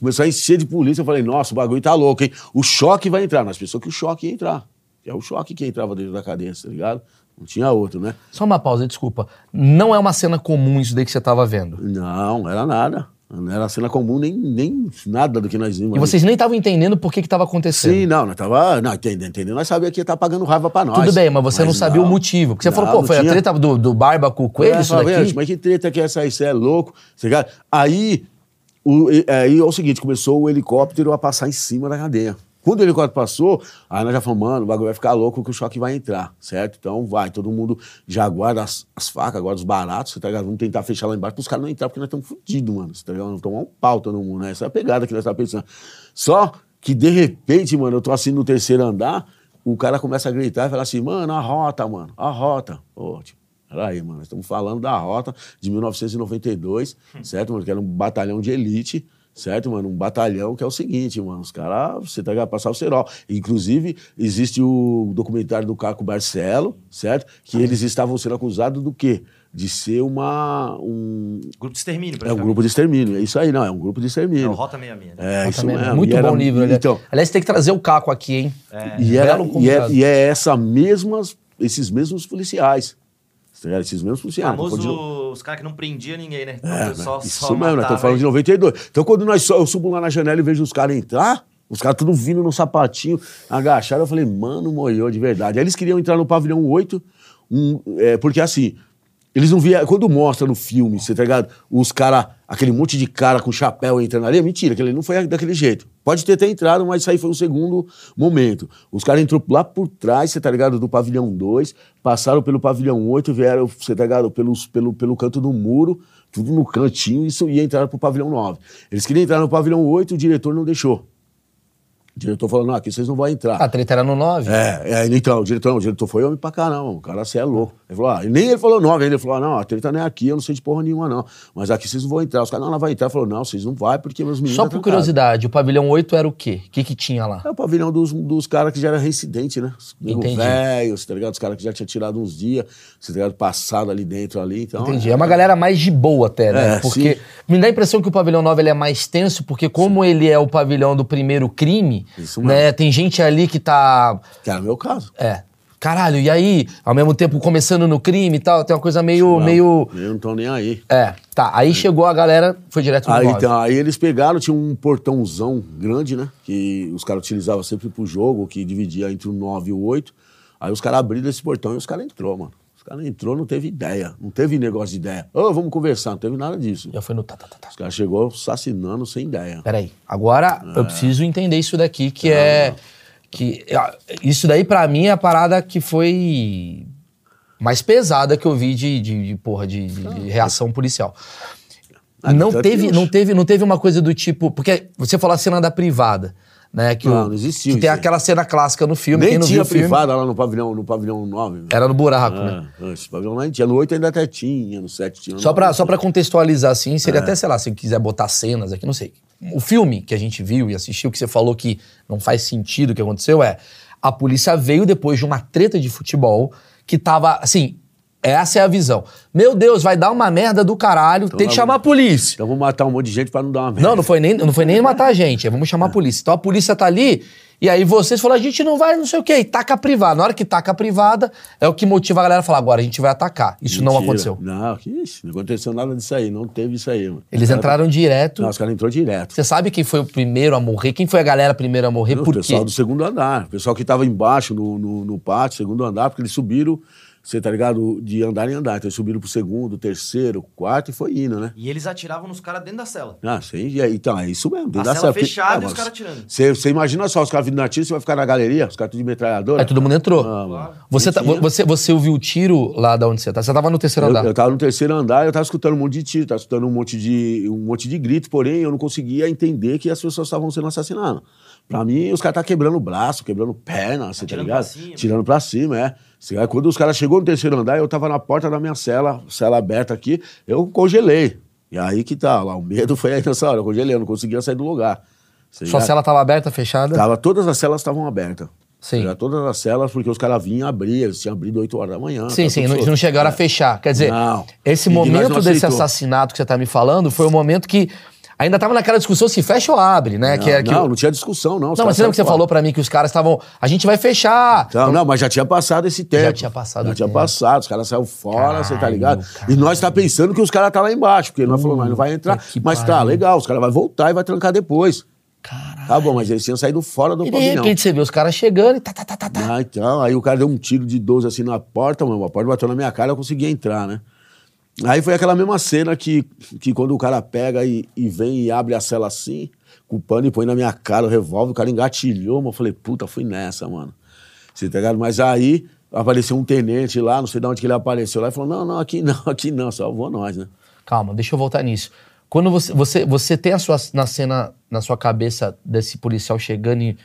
começou a encher de polícia. Eu falei, nossa, o bagulho tá louco, hein? O choque vai entrar. Nós pensamos que o choque ia entrar. É o choque que entrava dentro da cadeia, tá ligado? Não tinha outro, né?
Só uma pausa, desculpa. Não é uma cena comum isso daí que você tava vendo.
Não, era nada. Não era cena comum, nem, nem nada do que nós vimos.
E vocês nem estavam entendendo por que que tava acontecendo.
Sim, não, nós tava. Não, entendendo, entendendo. Nós sabíamos que ia estar pagando raiva pra nós.
Tudo bem, mas você não sabia o motivo. Porque você falou, pô,
não
foi a
tinha.
treta do, do Barba com o Coelho,
É,
isso
falava,
daqui?
"Gente, Mas que treta que é essa aí? Você é louco? Tá ligado? Aí, o, aí é o seguinte: começou o helicóptero a passar em cima da cadeia. Quando o helicóptero passou, aí nós já falamos, mano, o bagulho vai ficar louco que o choque vai entrar, certo? Então vai, todo mundo já guarda as, as facas, guarda os baratos, tá ligado? Vamos tentar fechar lá embaixo pros caras não entrar, porque nós estamos fodidos, mano. Tá ligado? Vamos tomar um pau todo mundo, né? Essa é a pegada que nós estamos pensando. Só que de repente, mano, eu tô assim no terceiro andar, o cara começa a gritar e fala assim, mano, a rota, mano, a rota. Ô, tio, peraí, mano, nós estamos falando da rota de 1992, certo, mano? Que era um batalhão de elite, certo, mano? Um batalhão que é o seguinte, mano, os caras, você tá ligado, passar o cerol. Inclusive, existe o documentário do Caco Barcelo, certo? Que eles estavam sendo acusados do quê? De ser uma... Um,
Grupo de extermínio,
é um grupo de extermínio, é isso aí, não, é um grupo de
É
extermínio.
o Rota 66. né?
É, isso
Também,
mesmo.
Muito
E era-
bom livro. aliás.
Então,
Aliás, tem que trazer o Caco aqui, hein?
e, era, e, é, e é essa mesmas, esses mesmos policiais. Tá? Esses mesmos policiais.
Famoso,
Continua-
os caras que não prendiam ninguém, né?
É,
só,
isso
só
mesmo, estamos falando
e-
de 92. Então, quando nós, eu subo lá na janela e vejo os caras entrar, os caras tudo vindo no sapatinho, agacharam, eu falei, mano, moiou de verdade. Aí eles queriam entrar no pavilhão 8, um, é, porque assim, Eles não via. Quando mostra no filme, você tá ligado? Os caras, aquele monte de cara com chapéu entrando ali, é mentira, aquele não foi daquele jeito. Pode ter até entrado, mas isso aí foi um segundo momento. Os caras entrou lá por trás, você tá ligado? Do pavilhão 2, passaram pelo pavilhão 8, vieram, você tá ligado? Pelos, pelo, pelo canto do muro, tudo no cantinho, isso ia entrar pro pavilhão 9. Eles queriam entrar no pavilhão 8, o diretor não deixou. O diretor falou: não, aqui vocês não vão entrar.
A treta era no 9.
É, é, então, o diretor, não, o diretor foi homem pra caramba, o cara, você é louco. Ele falou, ah, nem ele falou nove ainda, ele falou, ah, não, a treta não é aqui, eu não sei de porra nenhuma, não. Mas aqui vocês não vão entrar. Os caras, não, ela vai entrar. Ele falou, não, vocês não vão, porque meus meninos.
Só
tá
por curiosidade, o pavilhão 8 era o quê? O que que tinha lá?
É o pavilhão dos, dos caras que já era reincidente, né? Os velhos, tá ligado? Os caras que já tinham tirado uns dias, tá ligado? Passado ali dentro ali. Então,
Entendi. É uma galera mais de boa até, né?
É,
porque
sim.
me dá a impressão que o pavilhão 9 ele é mais tenso, porque como ele é o pavilhão do primeiro crime,
Isso
né?
mesmo.
Tem gente ali que tá.
Que era o meu caso.
É. Caralho, e aí, ao mesmo tempo começando no crime e tal, tem uma coisa meio.
Não,
meio...
Eu não tô nem aí.
É. Tá, aí chegou a galera, foi direto no
Aí,
9.
então, aí eles pegaram, tinha um portãozão grande, né? Que os caras utilizavam sempre pro jogo, que dividia entre o 9 e o 8. Aí os caras abriram esse portão e os caras entrou, mano. Os caras entrou, não teve ideia. Não teve negócio de ideia. Ô, vamos conversar, não teve nada disso.
Já foi no. Tá, tá, tá, tá.
Os caras chegou assassinando sem ideia.
Peraí. Agora
É.
eu preciso entender isso daqui, que é. que Isso daí, pra mim, é a parada que foi mais pesada que eu vi de, de, de, porra, de, de- de reação policial.
Ah,
não, teve, não, teve, não teve uma coisa do tipo. Porque você falou a cena da privada. Né, que
Não,
o-
não existiu
Que tem
aí.
aquela cena clássica no filme.
Nem
não
tinha
o filme,
privada lá no pavilhão, no pavilhão 9. velho.
Era no buraco, né?
Ah, esse pavilhão lá não tinha. No 8 ainda até tinha, no 7 tinha.
Só
no
pra,
9
só pra contextualizar, assim,
É.
seria até, sei lá, se quiser botar cenas aqui, não sei. O filme que a gente viu e assistiu, que você falou que não faz sentido o que aconteceu, é a polícia veio depois de uma treta de futebol que tava, assim, essa é a visão. Meu Deus, vai dar uma merda do caralho, tem que chamar a polícia.
Então vamos matar um monte de gente pra não dar uma merda.
Não, não foi nem, não foi nem matar a gente, é vamos
É.
chamar a polícia. Então a polícia tá ali, e aí vocês falaram, a gente não vai, não sei o quê, e taca a privada. Na hora que taca a privada, é o que motiva a galera a falar, agora a gente vai atacar. Isso não
Mentira.
aconteceu.
Não, que isso. Não aconteceu nada disso aí. Não teve isso aí, mano.
Eles
Os caras-
entraram direto.
Não, os caras entrou direto.
Você sabe quem foi o primeiro a morrer? Quem foi a galera primeiro a morrer?
Não,
Por
o
quê?
pessoal do segundo andar. O pessoal que estava embaixo no, no, no pátio, segundo andar, porque eles subiram, você tá ligado? De andar em andar. Então eles subiram pro segundo, terceiro, quarto e foi indo, né?
E eles atiravam nos caras dentro da cela.
Ah, sim, e aí, então, é isso mesmo. dentro
A
da
cela
porque-
fechada e
mas
os caras atirando.
Você imagina só, os caras vindo na tiro, você vai ficar na galeria, os caras tudo de metralhadora.
Aí todo mundo entrou.
Ah, mano.
Você, tá- você, você ouviu o tiro lá da onde você tá? Você tava no terceiro
Eu,
andar.
eu tava no terceiro andar, eu tava escutando um monte de tiro, tava escutando um monte de, um monte de grito, porém eu não conseguia entender que as pessoas estavam sendo assassinadas. Pra mim, os caras estavam quebrando o braço, quebrando perna, você tá
Atirando
ligado?
pra cima.
Tirando pra cima, é. Quando os caras chegou no terceiro andar, eu tava na porta da minha cela, cela aberta aqui, eu congelei. E aí que tá, lá, o medo foi aí nessa hora, eu congelei, eu não conseguia sair do lugar. Você
Sua
ligado?
cela tava aberta, fechada?
Tava, todas as celas estavam abertas.
Sim.
Era todas as celas, porque os caras vinham abrir, eles tinham abrido 8 horas da manhã.
Sim,
tá
sim, não, não chegaram a
É.
fechar. Quer dizer,
Não.
esse
E
momento desse assassinato que você tá me falando foi o momento que ainda tava naquela discussão se fecha ou abre, né?
Não,
que é que
não, não tinha discussão, não. os
Não, mas você lembra que você falou pra mim que os caras estavam. A gente vai fechar.
Não, não, mas já tinha passado esse tempo.
tinha passado
Já tinha
tempo.
passado, os caras saíram fora, você tá ligado?
caralho.
E nós tá pensando que os caras tá lá embaixo, porque nós falamos, não vai entrar. Mas tá, legal, os caras vão voltar e vai trancar depois.
Caralho.
Tá bom, mas eles tinham saído fora do
E de
pavilhão.
repente você vê os caras chegando e tá, tá, tá, tá, tá.
Ah, então, aí o cara deu um tiro de 12 assim na porta, mano, a porta bateu na minha cara, eu consegui entrar, né? Aí foi aquela mesma cena que, que quando o cara pega e, e vem e abre a cela assim, com o pano e põe na minha cara o revólver, o cara engatilhou, mano, eu falei, puta, fui nessa, mano. Você tá ligado? Mas aí apareceu um tenente lá, não sei de onde que ele apareceu lá, e falou, não, não, aqui não, aqui não, salvou nós, né?
Calma, deixa eu voltar nisso. Quando você, você, você tem a sua, na cena, na sua cabeça desse policial chegando e-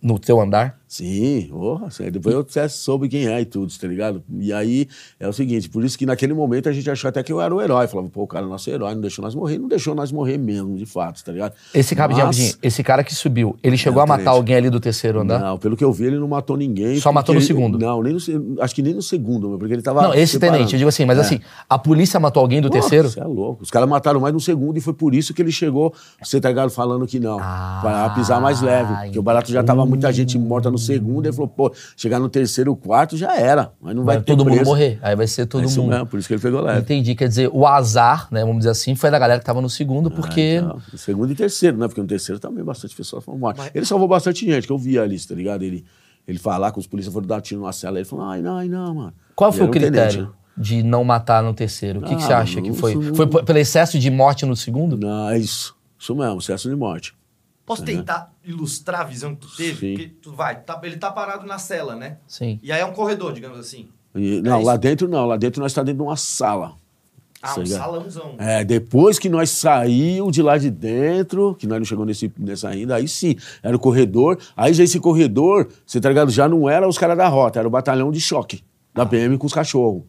no teu andar?
Sim, porra, assim, depois eu até soube quem é e tudo, tá ligado? E aí é o seguinte, por isso que naquele momento a gente achou até que eu era o herói. Falava, pô, o cara é nosso herói, não deixou nós morrer, não deixou nós morrer mesmo, de fato, tá ligado?
Esse, rapidinho,
Mas-
esse cara que subiu, ele chegou
É,
a matar alguém ali do terceiro andar?
Não, pelo que eu vi, ele não matou ninguém.
Só matou no
porque-
segundo?
Não, nem no, acho que nem no segundo, meu, porque ele tava.
Não, esse
separando.
tenente, eu digo assim, mas
É.
assim, a polícia matou alguém do
Pô,
terceiro?
Você é louco. Os caras mataram mais no segundo e foi por isso que ele chegou, você tá ligado, falando que não.
Ah,
pra pisar mais leve. Porque o barato já tava muita gente morta no segundo. Ele falou, pô, chegar no terceiro, quarto já era. Mas não vai,
Vai
ter
todo mundo morrer. Aí vai ser
É
todo
isso
mundo.
mesmo, por isso que ele pegou leve.
Entendi. Quer dizer, o azar, né, vamos dizer assim, foi da galera que tava no segundo, porque.
Ah, então, no segundo e terceiro, né? Porque no terceiro também bastante pessoas foram mortas. Ele salvou bastante gente, que eu via ali, tá ligado? Ele, ele falar com os polícias foram dar tiro na cela, ele falou, ai, não, ai, não, mano.
Qual foi o
um tenente,
critério?
né?
de não matar no terceiro? O que, que você
Ah,
acha que foi? Foi pelo excesso de morte no segundo?
Não, é isso. Isso mesmo, excesso de morte.
Posso tentar ilustrar a visão que tu teve?
Sim.
Porque tu vai, tá- ele tá parado na cela, né?
Sim.
E aí é um corredor, digamos assim.
E- não,
isso?
lá dentro não. Lá dentro nós estamos dentro de uma sala.
Ah,
Tá
um salãozão.
É, depois que nós saímos de lá de dentro, que nós não chegamos nesse, nessa ainda, aí sim, era o corredor. Aí já esse corredor, você tá ligado? Já não era os caras da rota, era o batalhão de choque da PM com os cachorros.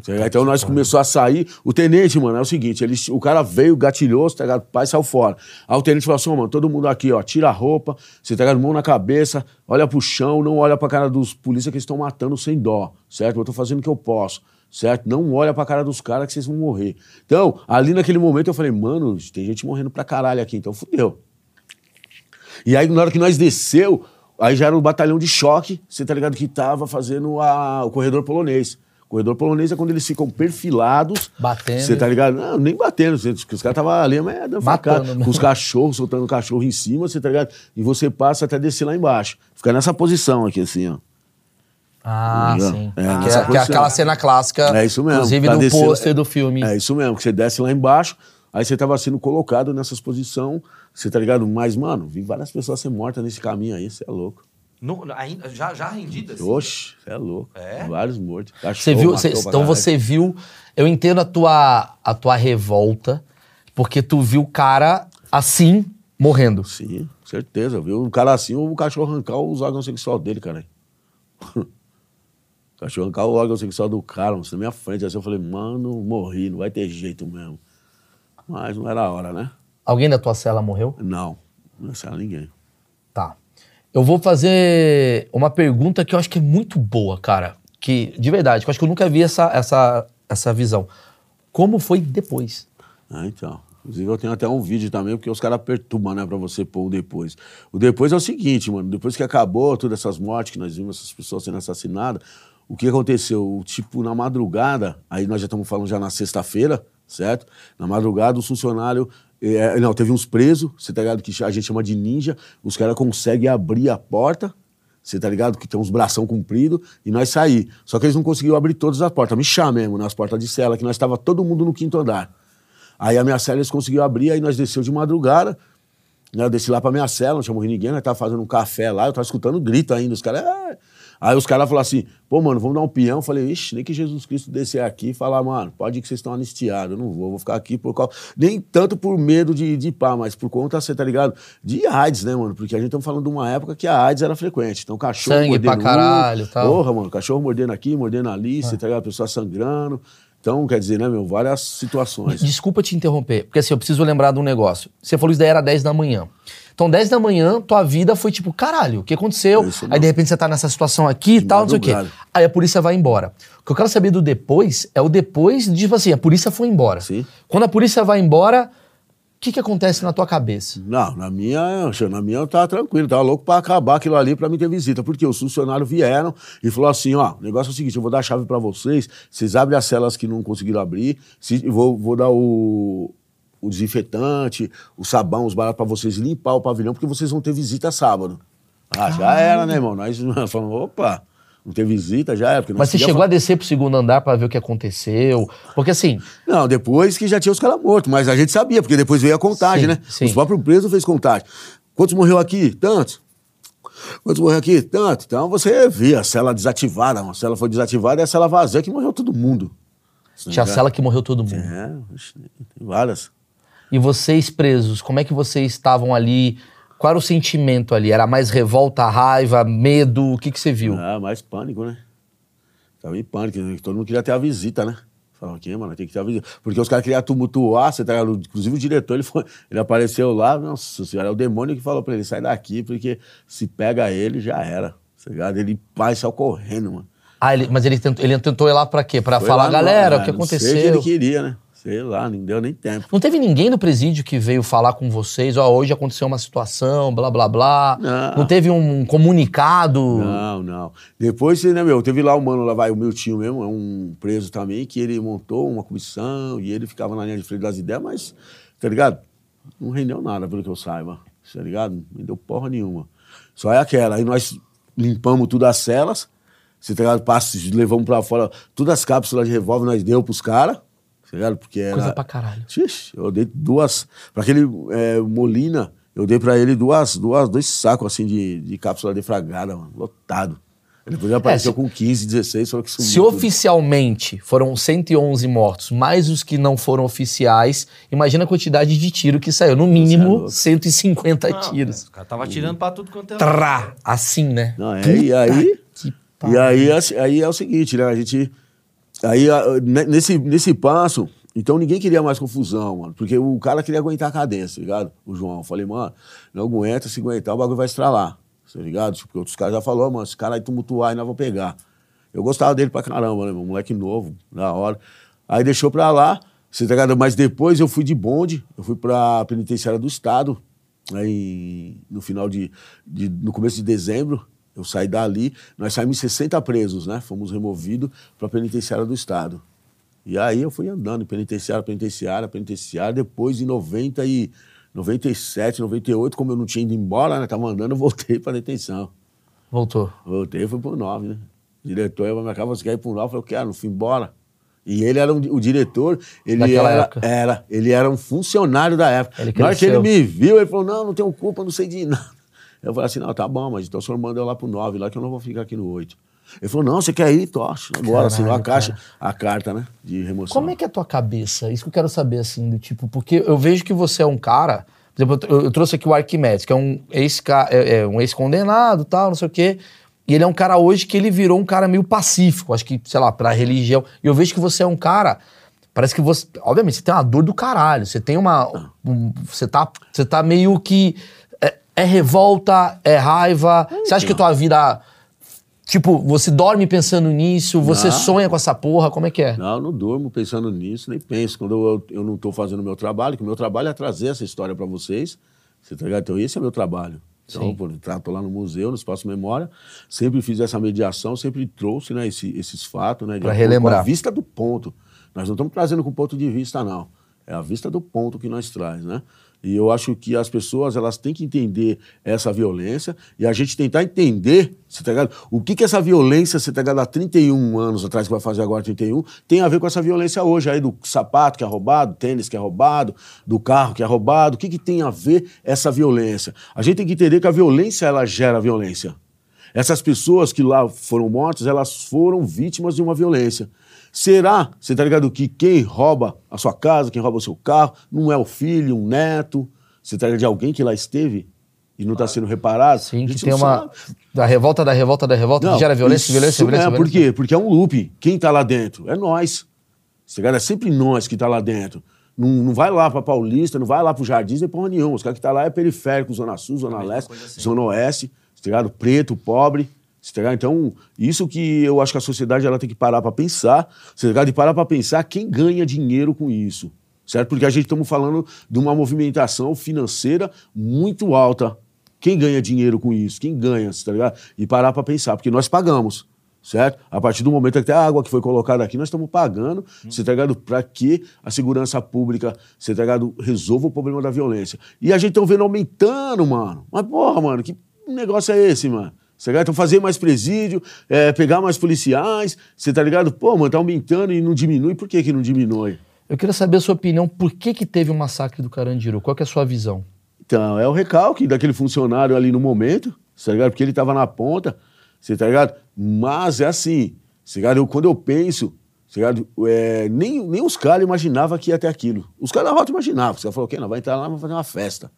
Tá ligado? Então nós começou a sair. O tenente, mano, é o seguinte: ele, o cara veio, gatilhou, tá ligado? O pai saiu fora. Aí o tenente falou assim: ó, mano, todo mundo aqui, ó, tira a roupa, você tá ligado? Mão na cabeça, olha pro chão, não olha pra cara dos polícias que estão matando sem dó, certo? Eu tô fazendo o que eu posso, certo? Não olha pra cara dos caras que vocês vão morrer. Então, ali naquele momento eu falei, mano, tem gente morrendo pra caralho aqui, então fudeu. E aí, na hora que nós desceu, aí já era o batalhão de choque, você tá ligado? Que tava fazendo a- o corredor polonês. O corredor polonês é quando eles ficam perfilados.
Batendo.
Você tá ligado? Não, nem batendo. Os caras estavam ali, mas é, facada,
mesmo.
com os cachorros, soltando o cachorro em cima, você tá ligado? E você passa até descer lá embaixo. Fica nessa posição aqui, assim, ó.
Ah, sim.
É,
que,
nessa
é, que é
posição.
aquela cena clássica,
É isso mesmo.
inclusive
Pra
no
descer-
pôster do filme.
É isso mesmo, que você desce lá embaixo, aí você tava sendo colocado nessas posições, você tá ligado? Mas, mano, vi várias pessoas ser mortas nesse caminho aí, você é louco.
No- ainda, já, já rendidas? assim?
Oxe, você é louco.
É?
Vários mortos.
Você
Cachorro
viu,
matou
cê- então
caralho.
você viu, eu entendo a tua, a tua revolta, porque tu viu o cara assim, morrendo.
Sim, certeza. Viu? Um cara assim, o cachorro arrancar os órgãos sexuais dele, cara. o cachorro arrancar o órgão sexual do cara, mano, na minha frente. Assim eu falei, mano, morri, não vai ter jeito mesmo. Mas não era a hora, né?
Alguém da tua cela morreu?
Não, não era ninguém.
Eu vou fazer uma pergunta que eu acho que é muito boa, cara. Que, de verdade, que eu acho que eu nunca vi essa, essa, essa visão. Como foi depois?
Ah, então. Inclusive, eu tenho até um vídeo também, porque os caras perturbam, né, pra você pôr o depois. O depois é o seguinte, mano. Depois que acabou todas essas mortes que nós vimos, essas pessoas sendo assassinadas, o que aconteceu? Tipo, na madrugada, aí nós já estamos falando já na sexta-feira, certo? Na madrugada, os funcionários. Eh, não, teve uns presos, você tá ligado? Que a gente chama de ninja. Os caras conseguem abrir a porta. Você tá ligado? Que tem uns bração comprido e nós sair. Só que eles não conseguiram abrir todas as portas. Me chama mesmo, nas portas de cela, que nós estava todo mundo no quinto andar. Aí a minha cela eles conseguiram abrir, aí nós desceu de madrugada. Né, eu desci lá pra minha cela, não tinha morrido ninguém, nós tava fazendo um café lá, eu tava escutando grito ainda. Os caras. "Ah". Aí os caras falaram assim, pô, mano, vamos dar um peão. Eu falei, ixi, nem que Jesus Cristo descer aqui e falar, mano, pode ir que vocês estão anistiados. Eu não vou, vou ficar aqui por causa. Nem tanto por medo de, de pá, mas por conta, você tá ligado? De AIDS, né, mano? Porque a gente tá falando de uma época que a AIDS era frequente. Então, cachorro
Sangue pra
mordendo um,
caralho tal.
Porra, mano, cachorro mordendo aqui, mordendo ali, você tá ligado? A pessoa sangrando. Então, quer dizer, né, meu, várias situações.
Desculpa te interromper, porque assim, eu preciso lembrar de um negócio. Você falou isso daí era 10 da manhã. Então, 10 da manhã, tua vida foi tipo, caralho, o que aconteceu?
Isso
Aí, de repente, você tá nessa situação aqui e tal, não sei o quê. Aí a polícia vai embora. O que eu quero saber do depois é o depois, de, tipo assim, a polícia foi embora.
Sim.
Quando a polícia vai embora, o que que acontece na tua cabeça?
Não, na minha, na minha eu tava tranquilo, tava louco pra acabar aquilo ali pra mim ter visita. Porque os funcionários vieram e falou assim: ó, o negócio é o seguinte, eu vou dar a chave pra vocês, vocês abrem as celas que não conseguiram abrir, se, vou, vou dar o, o desinfetante, o sabão, os baratos pra vocês limpar o pavilhão, porque vocês vão ter visita sábado. Ah, já era, né, irmão? Nós falamos, opa, não ter visita, já era.
Mas você chegou
fa-
a descer pro segundo andar pra ver o que aconteceu? Porque assim,
Não, depois que já tinha os caras mortos, mas a gente sabia, porque depois veio a contagem,
Sim,
né?
sim.
Os próprios presos fez contagem. Quantos morreu aqui? Tantos. Quantos morreu aqui? Tanto. Então você via a cela desativada, a cela foi desativada e a cela vazia que morreu todo mundo.
tinha a cela que morreu todo mundo.
É, tem várias.
E vocês presos, como é que vocês estavam ali? Qual era o sentimento ali? Era mais revolta, raiva, medo? O que, que você viu?
Ah, mais pânico, né? Tava em pânico, né? todo mundo queria ter a visita, né? Falava, aqui, mano, tem que ter a visita. Porque os caras queriam tumultuar, você tá? Inclusive o diretor, ele, foi, ele apareceu lá, nossa senhora, é o demônio que falou pra ele, sai daqui, porque se pega ele, já era. Tá ligado? Ele vai saiu correndo, mano.
Ah, ele- mas ele tentou, ele tentou ir lá pra quê? Pra
Foi
falar, galera,
não,
o que
não sei
aconteceu?
que ele queria, né? Sei lá, não deu nem tempo.
Não teve ninguém do presídio que veio falar com vocês, ó, hoje aconteceu uma situação, blá, blá, blá.
Não.
teve um comunicado?
Não, não. Depois, né, meu, teve lá o mano, lá vai, o meu tio mesmo, é um preso também, que ele montou uma comissão e ele ficava na linha de frente das ideias, mas, tá ligado? Não rendeu nada, pelo que eu saiba, tá ligado? Não rendeu porra nenhuma. Só é aquela. Aí nós limpamos tudo as celas, Você tá ligado? Passa, levamos pra fora. Todas as cápsulas de revólver nós deu pros caras. Tá ligado? Porque era.
Coisa pra caralho.
Xixi, eu dei duas. Pra aquele é, Molina, eu dei pra ele duas, duas, dois sacos assim de, de cápsula defragada, mano, lotado. Ele depois apareceu
se-
com 15, 16, só que sumiu.
Se
tudo.
oficialmente foram 111 mortos, mais os que não foram oficiais, imagina a quantidade de tiro que saiu. No
é
mínimo,
louco.
150
Não,
tiros.
O cara tava atirando pra tudo quanto é.
Trá, assim, né?
Não, é, e aí.
Que
E aí, assim, aí é o seguinte, né? A gente. Aí, nesse, nesse passo, então ninguém queria mais confusão, mano. Porque o cara queria aguentar a cadência, tá ligado? O João. Eu falei, mano, não aguenta, se aguentar, o bagulho vai estralar. Tá ligado? Porque outros caras já falaram, mano, esse cara aí tumultuar e nós vamos pegar. Eu gostava dele pra caramba, né? Moleque novo, da hora. Aí deixou pra lá, você tá ligado? Mas depois eu fui de bonde, eu fui pra penitenciária do Estado, aí no final de, de- no começo de dezembro, eu saí dali, nós saímos 60 presos, né? Fomos removidos pra penitenciária do Estado. E aí eu fui andando, penitenciária, penitenciária, penitenciária, depois em 90 e 97, 98, como eu não tinha ido embora, né? Tava andando, eu voltei pra detenção.
Voltou.
Voltei fui pro 9, né? O diretor ia pra minha casa, você quer ir pro 9? Eu falei, eu quero, não fui embora. E ele era um- o diretor, ele
Daquela
era,
época.
era, ele era um funcionário da época.
Ele
Na hora que ele me viu, ele falou, não, não tenho culpa, não sei de nada. Eu falei assim, não, tá bom, mas então o senhor manda eu lá pro 9, lá que eu não vou ficar aqui no 8. Ele falou, não, você quer ir? Tocha, agora,
Caralho,
assinou a caixa,
cara.
a carta, né, de remoção.
Como é que é a tua cabeça? Isso que eu quero saber, assim, do tipo, porque eu vejo que você é um cara. Por exemplo, eu, eu trouxe aqui o Arquimedes, que é um ex é, é um ex-condenado tal, não sei o quê. E ele é um cara hoje que ele virou um cara meio pacífico, acho que, sei lá, pra religião. E eu vejo que você é um cara. Parece que você. Obviamente, você tem uma dor do caralho. Você tem uma. um- você, tá, você tá meio que. É, revolta, é raiva. Você acha que tua vida. Tipo, você dorme pensando nisso, você
Não.
sonha com essa porra, como é que é?
Não, eu não durmo pensando nisso, nem penso. Quando eu, eu não estou fazendo o meu trabalho, que o meu trabalho é trazer essa história para vocês, você tá ligado? Então, esse é meu trabalho. Então, pô, eu tô lá no museu, no Espaço Memória, sempre fiz essa mediação, sempre trouxe né, esse- esses fatos, né?
Pra
acordo com
relembrar.
A vista do ponto. Nós não estamos trazendo com ponto de vista, não. É a vista do ponto que nós traz, né? E eu acho que as pessoas elas têm que entender essa violência e a gente tentar entender, tá ligado? O que que essa violência, você tá ligado, há 31 anos atrás, que vai fazer agora 31, tem a ver com essa violência hoje aí do sapato que é roubado, tênis que é roubado, do carro que é roubado. O que que tem a ver essa violência? A gente tem que entender que a violência ela gera violência. Essas pessoas que lá foram mortas, elas foram vítimas de uma violência. Será, você tá ligado, que quem rouba a sua casa, quem rouba o seu carro, não é o filho, um neto, você tá ligado, de alguém que lá esteve e não está sendo reparado?
Sim, que tem
não
uma.
sabe.
Da revolta, da revolta, da revolta, que gera violência,
isso
violência, violência.
mesmo.
violência.
Por quê? Porque é um loop. Quem tá lá dentro? É nós. Você ligado? É sempre nós que tá lá dentro. Não, não vai lá pra Paulista, não vai lá pro Jardins, nem porra nenhuma. Os caras que tá lá é periférico, Zona Sul, Zona Leste,
assim.
Zona Oeste, tá ligado? Preto, pobre. Tá? Então, isso que eu acho que a sociedade ela tem que parar pra pensar, tá? E parar pra pensar quem ganha dinheiro com isso, certo? Porque a gente estamos falando de uma movimentação financeira muito alta. Quem ganha dinheiro com isso? Quem ganha, tá ligado? E parar pra pensar, porque nós pagamos, certo? A partir do momento que até a água que foi colocada aqui, nós estamos pagando, você tá ligado? Pra que a segurança pública, você tá ligado? Resolva o problema da violência. E a gente tá vendo aumentando, mano. Mas, porra, mano, que negócio é esse, mano? Tá? Então, fazer mais presídio, é, pegar mais policiais, você tá ligado? Pô, mano, tá aumentando e não diminui. Por que que não diminui?
Eu queria saber a sua opinião, por que que teve o massacre do Carandiru? Qual que é a sua visão?
Então, é o recalque daquele funcionário ali no momento, tá ligado? Porque ele tava na ponta, você tá ligado? Mas é assim, tá ligado? Eu, quando eu penso, tá ligado? É, nem, nem os caras imaginavam que ia ter aquilo. Os caras da rota imaginavam. Você falou, ok, não, vai entrar lá, vai fazer uma festa.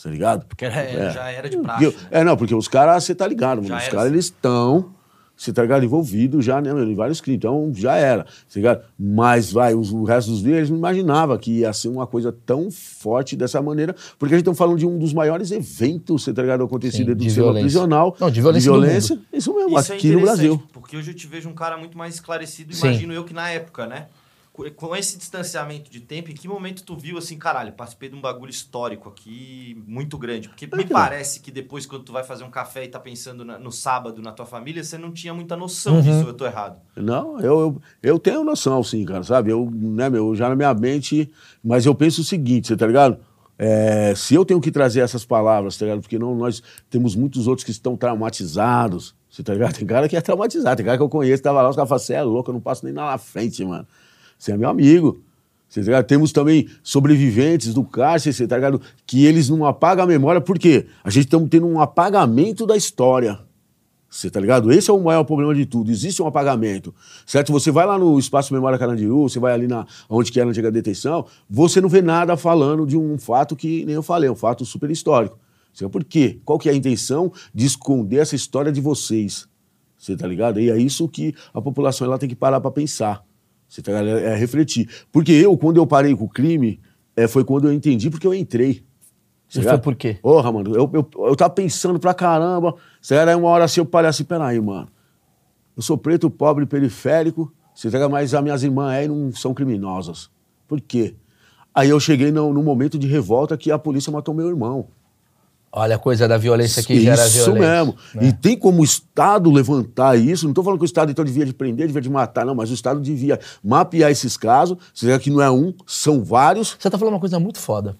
Tá ligado?
Porque era- já era de praxe,
Porque-
né?
É, não, porque os caras, você tá ligado, mano. Os caras,
assim.
eles estão, você tá ligado, envolvidos já, né, em vários crimes. Então, já era, tá ligado? Mas, vai, os- o resto dos dias, eles não imaginavam que ia ser uma coisa tão forte dessa maneira, porque a gente tá falando de um dos maiores eventos, você tá ligado, acontecido
Sim,
dentro do
de
sistema prisional.
Não, de violência do
violência, isso mesmo,
Isso é
aqui no
interessante,
Brasil.
Porque hoje eu te vejo um cara muito mais esclarecido,
Sim.
imagino eu que na época, né? Com- esse distanciamento de tempo, em que momento tu viu assim, caralho, participei de um bagulho histórico aqui muito grande? Porque me parece que depois, quando tu vai fazer um café e tá pensando na- no sábado na tua família, você não tinha muita noção
Uhum.
disso, eu tô errado.
Não, eu, eu, eu tenho noção, sim, cara, sabe? Eu, né, meu, já na minha mente, mas eu penso o seguinte, você tá ligado? É, se eu tenho que trazer essas palavras, tá ligado? Porque não, nós temos muitos outros que estão traumatizados, Você tá ligado? Tem cara que é traumatizado. Tem cara que eu conheço, tava lá, os caras falam, você é louco, eu não passo nem na frente, mano. Você é meu amigo. Você tá? Temos também sobreviventes do cárcere, você tá ligado? Que eles não apagam a memória, por quê? A gente estamos tendo um apagamento da história. Você tá ligado? Esse é o maior problema de tudo. Existe um apagamento. Certo? Você vai lá no Espaço Memória Carandiru, você vai ali na onde que era antiga detenção, você não vê nada falando de um fato que nem eu falei, um fato super histórico. Você, por quê? Qual que é a intenção de esconder essa história de vocês? Você tá ligado? E é isso que a população ela tem que parar para pensar. Você tá ligado? É, refletir. Porque eu, quando eu parei com o crime, é, foi quando eu entendi porque eu entrei.
Você foi por quê?
Porra, mano, eu, eu, eu tava pensando pra caramba. Sério, aí uma hora assim eu parei assim, peraí, mano. Eu sou preto, pobre, periférico. Você pega, mas as minhas irmãs aí não são criminosas. Por quê? Aí eu cheguei no, no momento de revolta que a polícia matou meu irmão.
Olha a coisa da violência que gera violência.
Isso mesmo. Né? E tem como o Estado levantar isso. Não estou falando que o Estado então devia de prender, devia de matar, não, mas o Estado devia mapear esses casos. Você que não é um, são vários.
Você está falando uma coisa muito foda.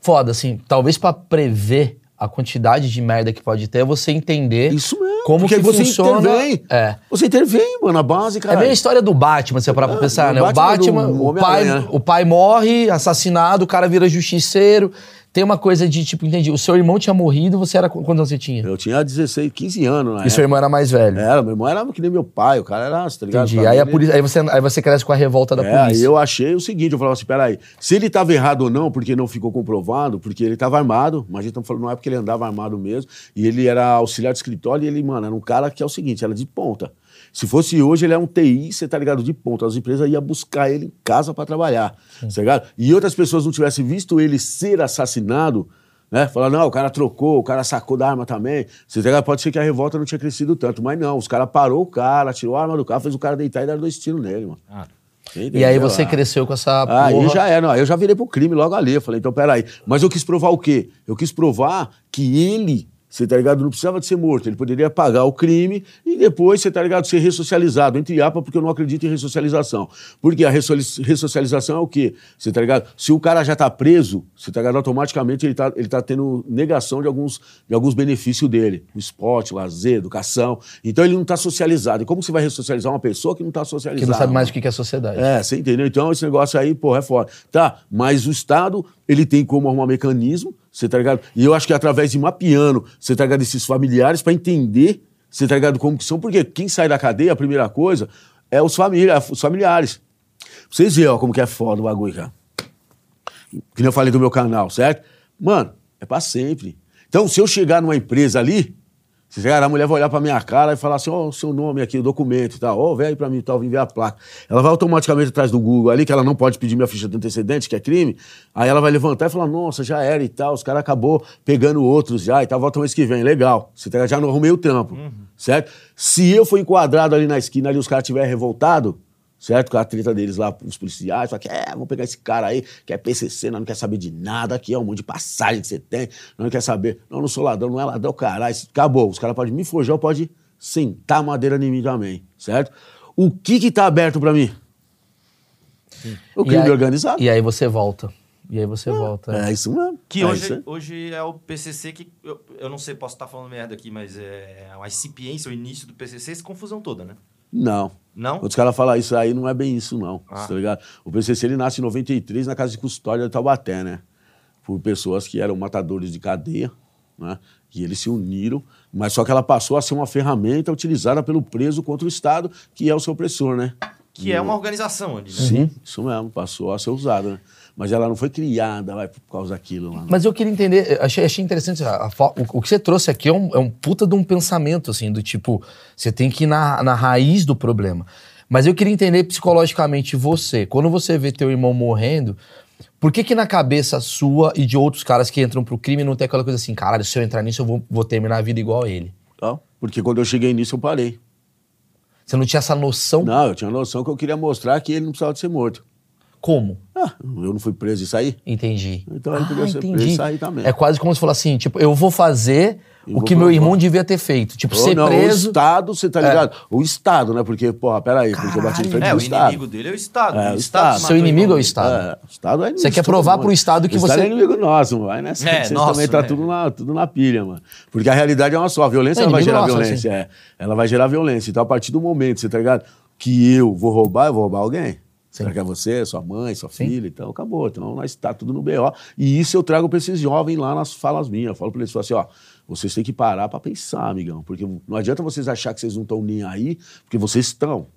Foda, assim, talvez para prever a quantidade de merda que pode ter, é você entender
isso mesmo,
como que
você
funciona.
Intervém.
É.
Você intervém, mano, a base, cara.
É meio a história do Batman, você parar pra
É,
pensar,
o
né? O
Batman
Batman,
do
o, pai,
Homem-Aranha.
o pai morre, assassinado, o cara vira justiceiro. Tem uma coisa de, tipo, entendi, o seu irmão tinha morrido, você era... Quantos anos você tinha?
Eu tinha 16, 15 anos, né?
E seu irmão era mais velho.
Era, meu irmão era que nem meu pai, o cara era, tá ligado?
Entendi. Aí, a polícia, aí, você, aí você cresce com a revolta da
É, aí
polícia.
eu achei o seguinte, eu falava assim, peraí, se ele estava errado ou não, porque não ficou comprovado, porque ele estava armado, mas a gente estamos falando, não é porque ele andava armado mesmo, e ele era auxiliar de escritório, e ele, mano, era um cara que é o seguinte, era de ponta. Se fosse hoje, ele é um TI, você tá ligado, de ponta. As empresas iam buscar ele em casa para trabalhar, tá ligado? E outras pessoas não tivessem visto ele ser assassinado, né? Falar, não, o cara trocou, o cara sacou da arma também. Você tá ligado? Pode ser que a revolta não tinha crescido tanto, mas não, os caras parou o cara, tirou a arma do carro, fez o cara deitar e deram dois tiros nele, mano.
E aí você
Ah.
cresceu com essa
Aí
porra.
já era, não, aí eu já virei pro crime logo ali. Eu falei, então peraí. Mas eu quis provar o quê? Eu quis provar que ele, você tá ligado, não precisava de ser morto. Ele poderia pagar o crime e depois, você tá ligado, ser ressocializado. Entre aspas, porque eu não acredito em ressocialização. Porque a ressocialização é o quê? Você tá ligado? Se o cara já tá preso, você tá ligado, automaticamente ele tá, ele tá tendo negação de alguns, de alguns benefícios dele. O esporte, lazer, educação. Então ele não tá socializado. E como você vai ressocializar uma pessoa que não tá socializada?
Que não sabe mais o que é sociedade.
É, você entendeu? Então esse negócio aí, porra, é foda. Tá, mas o Estado, ele tem como arrumar mecanismo, você tá ligado? E eu acho que através de mapeando, você tá ligado, esses familiares, pra entender, você tá ligado, como que são, porque quem sai da cadeia, a primeira coisa, é os, família, os familiares. Vocês veem, ó, como que é foda o bagulho, cara. Que nem eu falei do meu canal, certo? Mano, é pra sempre. Então, se eu chegar numa empresa ali, se chegar, a mulher vai olhar pra minha cara e falar assim, ó, o seu nome aqui, o documento e tal, ó, vem aí pra mim e tal, vem ver a placa. Ela vai automaticamente atrás do Google ali, que ela não pode pedir minha ficha de antecedente, que é crime, aí ela vai levantar e falar, nossa, já era e tal, os caras acabou pegando outros já e tal, volta mês que vem, legal. Você já não arrumei o trampo, certo? Se eu for enquadrado ali na esquina, ali os caras estiverem revoltados, certo? Com a treta deles lá, os policiais, só que é, vou pegar esse cara aí, que é PCC, não, não quer saber de nada, aqui é um monte de passagem que você tem, não quer saber. Não, não sou ladrão, não é ladrão, caralho. Acabou, os caras podem me forjar ou pode sentar madeira em mim também, certo? O que que tá aberto pra mim? O
E
crime
aí-
organizado.
E aí você volta. E aí você volta.
É isso mesmo.
Que
é
hoje, hoje é o PCC que, eu, eu não sei, posso estar falando merda aqui, mas é a incipiência, o início do PCC, essa confusão toda, né?
Não.
Não?
Quando os caras falam isso aí, não é bem isso, não.
Ah.
Tá ligado? O PCC ele nasce em 93 na casa de custódia de Taubaté, né? Por pessoas que eram matadores de cadeia, né? E eles se uniram, mas só que ela passou a ser uma ferramenta utilizada pelo preso contra o Estado, que é o seu opressor, né?
Que é uma organização ali, né?
Sim, isso mesmo, passou a ser usada, né? Mas ela não foi criada vai, por causa daquilo lá.
Mas eu queria entender, eu achei, achei interessante, a- a o, o que você trouxe aqui é um, é um puta de um pensamento, assim, do tipo, você tem que ir na, na raiz do problema. Mas eu queria entender psicologicamente você, quando você vê teu irmão morrendo, por que que na cabeça sua e de outros caras que entram pro crime não tem aquela coisa assim, caralho, se eu entrar nisso eu vou, vou terminar a vida igual a ele?
Tá? Porque quando eu cheguei nisso, eu parei.
Você não tinha essa noção?
Não, eu tinha noção que eu queria mostrar que ele não precisava de ser morto.
Como?
Ah, eu não fui preso e saí?
Entendi.
Então ele podia ser preso e sair também.
É quase como se falar assim, tipo, eu vou fazer o que meu irmão devia ter feito. Tipo,
Ou
ser
não,
preso.
O Estado, você tá ligado? O Estado, né? Porque, porra, peraí, porque eu bati de frente
É,
do
o
Estado.
inimigo dele é o Estado.
É, o
o
Estado.
Seu inimigo é o Estado.
É, o Estado é inimigo
Você quer provar
mundo.
pro Estado que
o Estado
você-
é inimigo nosso, vai nessa.
É,
Vocês
nosso,
também tá
né?
tudo, na, tudo na pilha, mano. Porque a realidade é uma só. A violência
É
ela vai gerar
nosso,
violência. É. Ela vai gerar violência. Então, a partir do momento, você tá ligado? Que eu vou roubar, eu vou roubar alguém. Será que é você, sua mãe, sua
Sim.
filha? Então, acabou. Então, nós tá tudo no BO. E isso eu trago pra esses jovens lá nas falas minhas. Eu falo pra eles, falo assim, ó, vocês têm que parar pra pensar, amigão. Porque não adianta vocês achar que vocês não estão nem aí, porque vocês estão.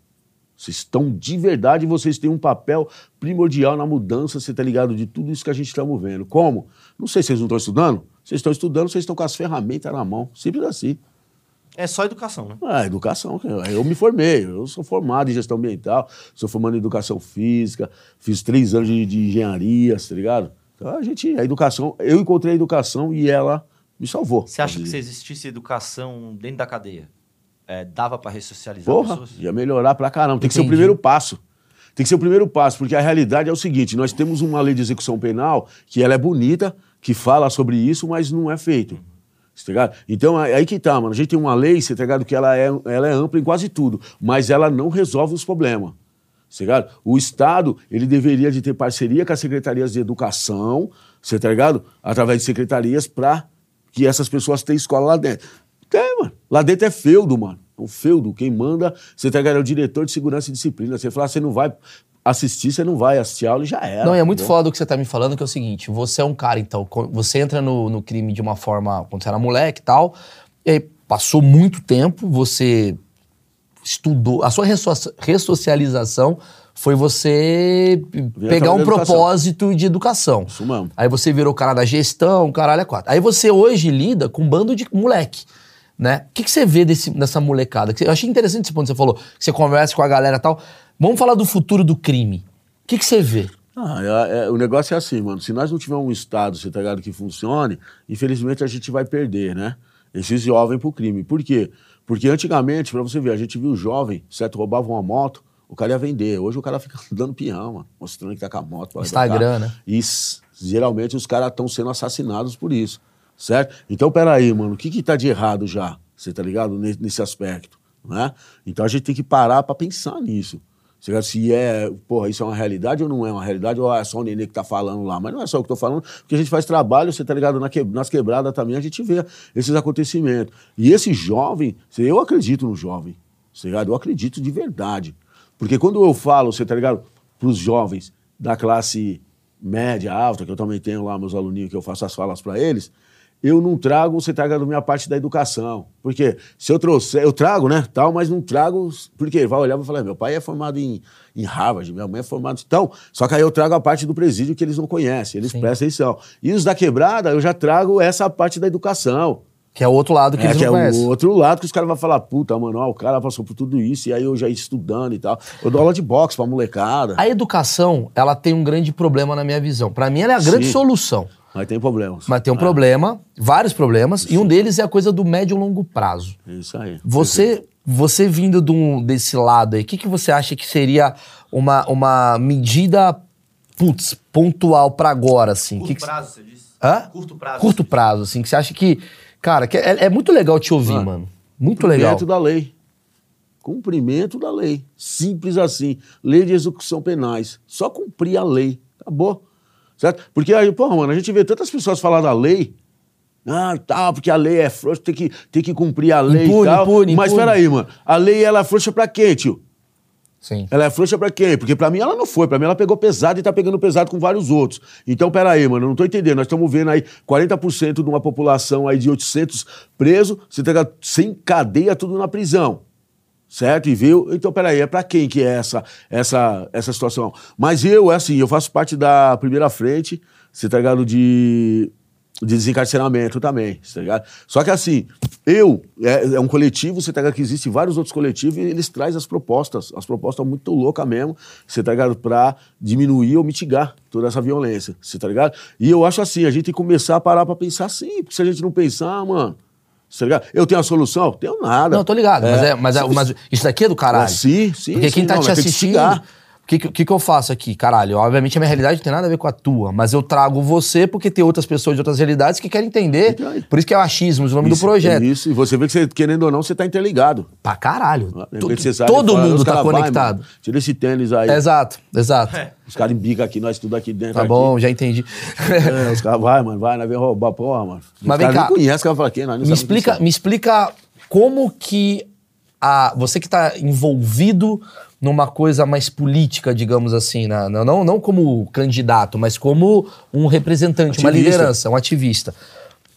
Vocês estão de verdade e vocês têm um papel primordial na mudança, você tá ligado, de tudo isso que a gente está movendo. Como? Não sei se vocês não estão estudando. Vocês estão estudando, vocês estão com as ferramentas na mão. Simples assim.
É só educação, né?
Ah, educação. Eu me formei, eu sou formado em gestão ambiental, sou formado em educação física, fiz três anos de, de engenharia, tá ligado? Então a gente, a educação, eu encontrei a educação e ela me salvou.
Você acha que se existisse educação dentro da cadeia, é, dava pra ressocializar
Porra,
pessoas?
ia melhorar pra caramba. Tem que ser o primeiro passo. Tem que ser o primeiro passo, porque a realidade é o seguinte: nós temos uma lei de execução penal que ela é bonita, que fala sobre isso, mas não é feito. Tá ligado? Então, aí que tá, mano. A gente tem uma lei, tá ligado, que ela é, ela é ampla em quase tudo, mas ela não resolve os problemas. Tá ligado? O Estado, ele deveria de ter parceria com as secretarias de educação, você tá ligado? Através de secretarias para que essas pessoas tenham escola lá dentro. Tem, mano. Lá dentro é feudo, mano. É um feudo. Quem manda, você tá ligado? É o diretor de segurança e disciplina. Você fala, você não vai assistir, você não vai assistir a aula e já era.
Não, e é muito
entendeu?
foda o que você tá me falando, que é o seguinte: você é um cara, então, você entra no, no crime de uma forma quando você era moleque e tal, e aí passou muito tempo, você estudou, a sua resso- ressocialização foi você pegar um propósito de educação.
Isso mesmo.
Aí você virou cara da gestão, caralho, é quatro. Aí você hoje lida com um bando de moleque, né? O que, que você vê desse, dessa molecada? Eu achei interessante esse ponto que você falou, que você conversa com a galera e tal. Vamos falar do futuro do crime. O que, que você vê?
Ah, é- é- o negócio é assim, mano. Se nós não tivermos um Estado, você tá ligado, que funcione, infelizmente a gente vai perder, né? Esses jovens pro crime. Por quê? Porque antigamente, pra você ver, a gente viu jovem, certo? Roubava uma moto, o cara ia vender. Hoje o cara fica dando peão, mano, mostrando que tá com a moto.
Instagram, né?
E geralmente os caras estão sendo assassinados por isso, certo? Então, peraí, mano, o que que tá de errado já? Você tá ligado? Ne- Nesse aspecto, né? Então a gente tem que parar pra pensar nisso. Se é, porra, isso é uma realidade ou não é uma realidade, ou é só o Nenê que tá falando lá. Mas não é só o que tô falando, porque a gente faz trabalho, você tá ligado? Na que- nas quebradas também a gente vê esses acontecimentos. E esse jovem, eu acredito no jovem, você ligado? Eu acredito de verdade. Porque quando eu falo, você tá ligado, pros jovens da classe média, alta, que eu também tenho lá meus aluninhos que eu faço as falas para eles, eu não trago, você traga da minha parte da educação. Porque se eu trouxer, eu trago, né, tal, mas não trago, porque vai olhar e vai falar, meu pai é formado em, em Harvard, minha mãe é formada, então, só que aí eu trago a parte do presídio que eles não conhecem, eles
Sim.
prestam atenção. E os da quebrada, eu já trago essa parte da educação.
Que é o outro lado que
É,
eles
que
não
é
conhecem.
o outro lado que os caras vão falar, puta, mano, ó, o cara passou por tudo isso, e aí eu já ia estudando e tal. Eu dou aula de boxe pra molecada.
A educação, ela tem um grande problema na minha visão. Pra mim, ela é a grande
Sim.
solução.
Mas tem problemas.
Mas tem um
É,
problema, vários problemas, e um deles é a coisa do médio e longo prazo.
Isso aí.
Você, você vindo de um- desse lado aí, o que, que você acha que seria uma, uma medida, putz, pontual pra agora, assim?
Curto
Que que-
prazo, você disse?
Hã?
Curto prazo.
Curto prazo, assim, que você acha que. Cara, que é, é muito legal te ouvir,
Mano,
mano. Muito legal.
Cumprimento da lei. Cumprimento da lei. Simples assim. Lei de execução penais. Só cumprir a lei. Acabou. Certo? Porque aí, porra, mano, a gente vê tantas pessoas falar da lei. Ah, tal, porque a lei é frouxa, tem que, tem que cumprir a lei
Impune,
e tal.
impune,
Mas
impune.
peraí, mano. A lei, ela é frouxa pra quê, tio?
Sim.
Ela é frouxa pra quem? Porque pra mim ela não foi. Pra mim ela pegou pesado e tá pegando pesado com vários outros. Então, peraí, mano, eu não tô entendendo. Nós estamos vendo aí 40% de uma população aí de 800 presos, você tá sem cadeia, tudo na prisão. Certo? E viu? Então, peraí, é pra quem que é essa, essa, essa situação? Mas eu, é assim, eu faço parte da primeira frente, você tá ligado, de, de desencarceramento também, tá ligado? Só que assim, eu, é, é um coletivo, você tá ligado, que existe vários outros coletivos e eles trazem as propostas, as propostas muito loucas mesmo, você tá ligado, pra diminuir ou mitigar toda essa violência, você tá ligado? E eu acho assim, a gente tem que começar a parar pra pensar assim, porque se a gente não pensar, mano, você tá ligado? Eu tenho a solução? Tenho nada.
Não, tô ligado. Mas, é, mas, é- mas isso daqui é do caralho.
É, sim, sim,
Porque
sim,
quem tá
não,
te assistindo.
Instigar.
que, que, que eu faço aqui? Caralho, obviamente a minha realidade não tem nada a ver com a tua, mas eu trago você porque tem outras pessoas de outras realidades que querem entender.
Então.
Por isso que é o achismos, o nome
Isso,
do projeto.
Isso, e você vê que, você, querendo ou não, você tá interligado.
Pra caralho.
Você sai,
todo
fala,
mundo tá
cara, vai,
conectado.
mano, tira esse tênis aí.
exato, exato.
É.
Os caras embicam aqui, nós tudo aqui dentro.
Tá
aqui.
bom, já entendi.
É, os caras, vai, mano, vai, nós vem roubar, porra, mano.
Mas
os
vem
caras
cá.
os caras falam aqui, nós
me explica,
quem
me explica como que a, você que está envolvido numa coisa mais política, digamos assim, na- na- não, não como candidato, mas como um representante, uma
Ativista.
liderança, um ativista.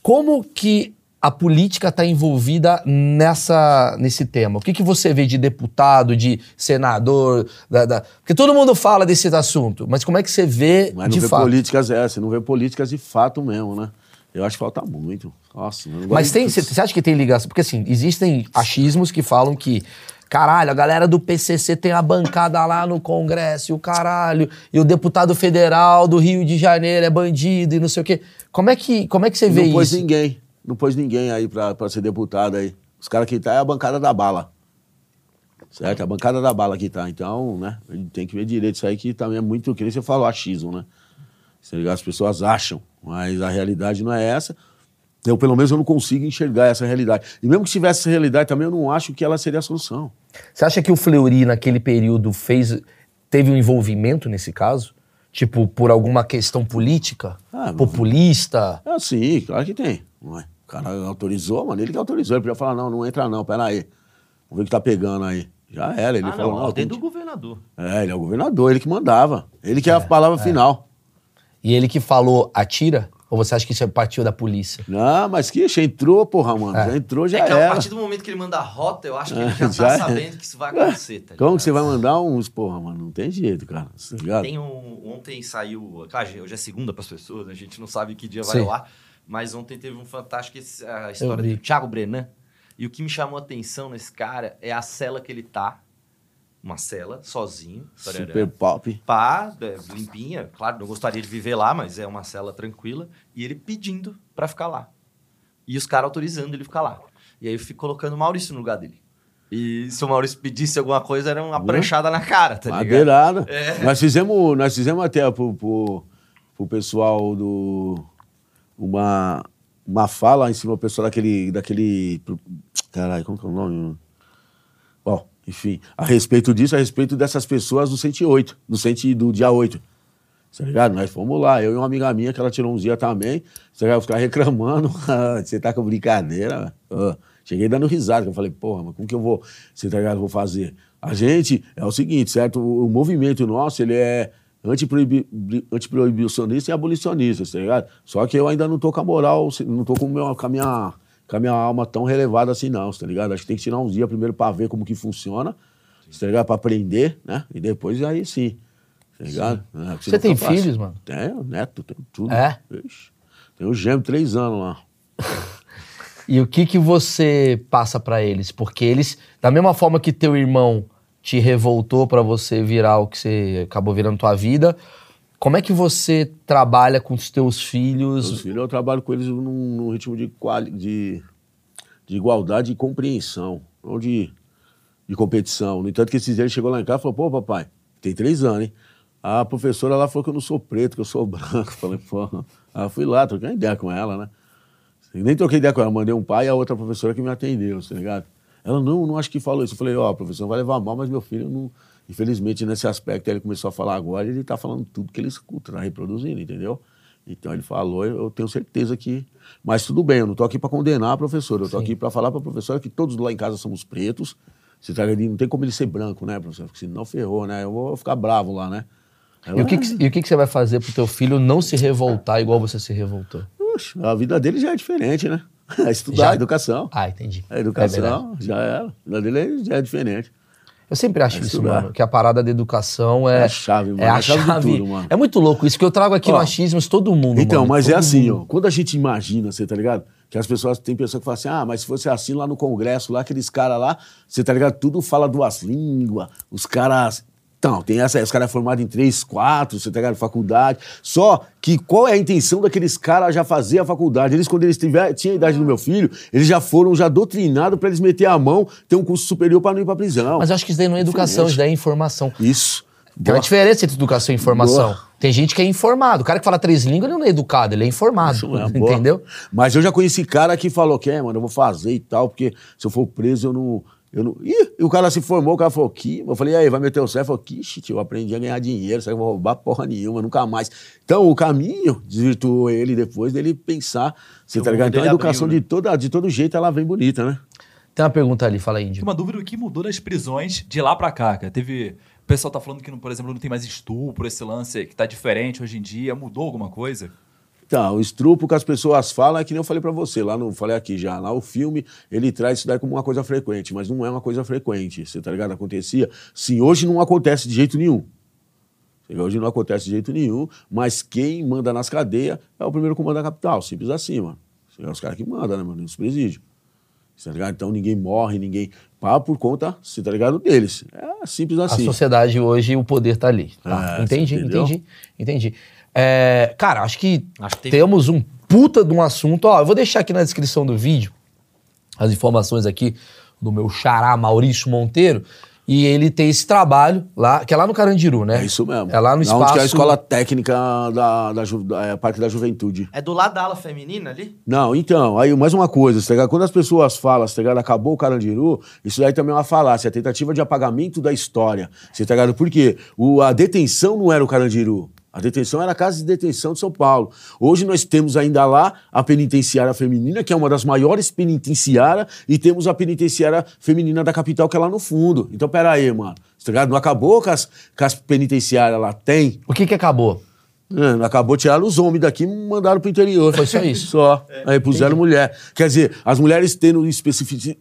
Como que a política está envolvida nessa, nesse tema? O que, que você vê de deputado, de senador? da- da- Porque todo mundo fala desse assunto, mas como é que você vê
Mas não
de
vê
fato?
políticas, é, você não vê políticas de fato mesmo, né? Eu acho que falta muito. Nossa,
Mas tem, você acha que tem ligação? Porque assim, existem achismos que falam que, caralho, a galera do PCC tem a bancada lá no Congresso e o caralho, e o deputado federal do Rio de Janeiro é bandido e não sei o quê. Como é que, como é que você vê
Não pôs
isso?
ninguém. Não pôs ninguém aí pra, pra ser deputado aí. Os caras que tá é a bancada da bala. Certo? A bancada da bala que tá. Então, né? A gente tem que ver direito isso aí que também é muito, que nem você falou, achismo, né? As pessoas acham, mas a realidade não é essa. Eu, pelo menos, eu não consigo enxergar essa realidade. E mesmo que tivesse essa realidade também, eu não acho que ela seria a solução.
Você acha que o Fleury, naquele período, fez, teve um envolvimento nesse caso? Tipo, por alguma questão política?
Ah,
populista?
É assim, claro que tem. Não é? O cara autorizou, mano, ele que autorizou. Ele podia falar, não, não entra não, pera aí. Vamos ver o que tá pegando aí. Já era, ele
ah,
falou,
não,
não, tem
do governador.
É, ele é o governador, ele que mandava. Ele que é, a palavra final.
E ele que falou atira? Ou você acha que isso partiu da polícia?
Não, mas que já entrou, porra, mano. Já entrou, já
é que a
era.
partir do momento que ele manda a rota, eu acho que
É,
ele já,
já
tá
é.
sabendo que isso vai acontecer, tá
Como que você vai mandar uns, porra, mano? Não tem jeito, cara. Tá ligado?
Tem um, ontem saiu. Claro, hoje é segunda para as pessoas, a gente não sabe que dia
Sim.
vai ar. Mas ontem teve um fantástico a história do Thiago Brenan. E o que me chamou a atenção nesse cara é a cela que ele tá. Uma cela, sozinho. tarará.
Super pop.
Pá, é, limpinha. Claro, não gostaria de viver lá, mas é uma cela tranquila. E ele pedindo pra ficar lá. E os caras autorizando ele ficar lá. E aí eu fico colocando o Maurício no lugar dele. E se o Maurício pedisse alguma coisa, era uma pranchada na cara, tá ligado?
Madeirada.
É.
Nós fizemos, nós fizemos até pro, pro, pro pessoal do. Uma, uma fala em cima do pessoal daquele. daquele caralho, como que é o nome? Bom, enfim, a respeito disso, a respeito dessas pessoas do 108, do, 100, do dia 8. Tá ligado? Nós fomos lá, eu e uma amiga minha que ela tirou uns dias também. Você vai ficar reclamando. Você tá com brincadeira. Cheguei dando risada, eu falei, porra, mas como que eu vou, você tá ligado, vou fazer? A gente, é o seguinte, certo? O, o movimento nosso, ele é antiproibicionista e abolicionista, tá ligado? Só que eu ainda não tô com a moral, não tô com, meu, com, a minha, com a minha alma tão relevada assim, não, tá ligado? Acho que tem que tirar uns dias primeiro pra ver como que funciona, tá ligado? Pra aprender, né? E depois aí sim. Tá ligado? É,
Você tem
fácil.
filhos, mano?
Tenho, neto, tenho tudo.
É?
Ixi, tenho gêmeo, três anos lá.
E o que que você passa pra eles? Porque eles, da mesma forma que teu irmão te revoltou pra você virar o que você acabou virando tua vida, como é que você trabalha com os teus filhos?
Meus filhos, eu trabalho com eles num, num ritmo de, de, de igualdade e compreensão, não de, de competição. No entanto, que esses dias ele chegou lá em casa e falou, pô, papai, tem três anos, hein? A professora lá falou que eu não sou preto, que eu sou branco. Falei, pô. Eu fui lá, troquei uma ideia com ela, né? Nem troquei ideia com ela, mandei um pai e a outra professora que me atendeu, tá ligado? Ela, não, não acho que falou isso. Eu falei, ó, professor, vai levar mal, mas meu filho não. Infelizmente, nesse aspecto, ele começou a falar agora e ele tá falando tudo que ele escuta, tá reproduzindo, entendeu? Então ele falou, eu tenho certeza que. Mas tudo bem, eu não tô aqui para condenar a professora, eu
Sim.
aqui para falar para a professora que todos lá em casa somos pretos. Você tá não tem como ele ser branco, né, professor? Porque senão ferrou, né? Eu vou ficar bravo lá, né?
E o que, que- e o que que você vai fazer pro teu filho não se revoltar igual você se revoltou?
Puxa, a vida dele já é diferente, né? É estudar,
Já?
educação.
Ah, entendi.
A
É
educação
verdade.
já era. A vida dele já é diferente.
Eu sempre acho
É
isso,
estudar.
mano, que a parada da educação é,
É a chave, mano,
É
é
a
a chave
chave.
de tudo, mano.
É muito louco isso que eu trago aqui no
Ó,
Achismos, todo mundo,
Então,
mano,
mas é assim,
mundo.
ó. Quando a gente imagina, você tá ligado? Que as pessoas, tem pessoa que fala assim, ah, mas se fosse assim lá no Congresso, lá, aqueles caras lá, você tá ligado? Tudo fala duas línguas, os caras. Então, tem essa, os caras é formado em três, quatro, você tá ligado? Faculdade. Só que qual é a intenção daqueles caras já fazer a faculdade? Eles, quando eles tiver, tinham a idade do meu filho, eles já foram já doutrinados pra eles meter a mão, ter um curso superior pra não ir pra prisão.
Mas eu acho que isso daí não é educação, isso daí é informação.
Isso.
Tem uma diferença entre educação e informação.
Boa.
Tem gente que é informado. O cara que fala três línguas ele não é educado, ele é informado.
Mesmo,
entendeu?
Mas eu já conheci cara que falou que, é, mano, eu vou fazer e tal, porque se eu for preso, eu não. Eu não... Ih, e o cara se formou, o cara falou, que? Eu falei, e aí, vai meter o certo? Eu falei, que tio, eu aprendi a ganhar dinheiro, será que eu vou roubar porra nenhuma, nunca mais. Então, o caminho desvirtuou ele depois dele pensar, você
O
tá ligado? Então, a educação
abriu, né?
de, toda, de todo jeito, ela vem bonita, né?
Tem uma pergunta ali, fala aí,
Tem
Índio.
uma dúvida o que mudou das prisões de lá pra cá, cara. Teve. O pessoal tá falando que, não- por exemplo, não tem mais estupro, esse lance que tá diferente hoje em dia. Mudou alguma coisa?
Tá, o estrupo que as pessoas falam é que nem eu falei pra você, lá no, falei aqui já, lá o filme, ele traz isso daí como uma coisa frequente, mas não é uma coisa frequente, você tá ligado? Acontecia. Sim, hoje não acontece de jeito nenhum. Hoje não acontece de jeito nenhum, mas quem manda nas cadeias é o primeiro comando da capital, simples assim, mano. É os caras que mandam, né, mano, nos presídios. Você tá ligado? Então ninguém morre, ninguém. Pá, por conta, você tá ligado, deles. É simples
A
assim.
sociedade hoje, o poder tá ali. Tá?
É,
entendi, entendi, entendi. É, cara, acho que,
Acho que
temos um puta de um assunto. Ó, eu vou deixar aqui na descrição do vídeo as informações aqui do meu xará Maurício Monteiro. E ele tem esse trabalho lá, que é lá no Carandiru, né?
É isso mesmo.
É lá no espaço.
Onde que é a escola técnica da, da, Ju- da- é, Parque da Juventude.
É do lado da ala feminina ali?
Não, então, aí mais uma coisa, tá ligado? Quando as pessoas falam, tá ligado? Acabou o Carandiru, isso daí também é uma falácia, é tentativa de apagamento da história. Você tá ligado? Por quê? O, a detenção não era o Carandiru. A detenção era a Casa de Detenção de São Paulo. Hoje nós temos ainda lá a penitenciária feminina, que é uma das maiores penitenciárias, e temos a penitenciária feminina da capital, que é lá no fundo. Então, pera aí, mano. Tá? Não acabou com as, com as penitenciárias lá? Tem.
O que que acabou?
É, não acabou de tirar os homens daqui e mandaram pro interior.
Foi só isso?
Só. Aí puseram mulher. Quer dizer, as mulheres tendo especifici-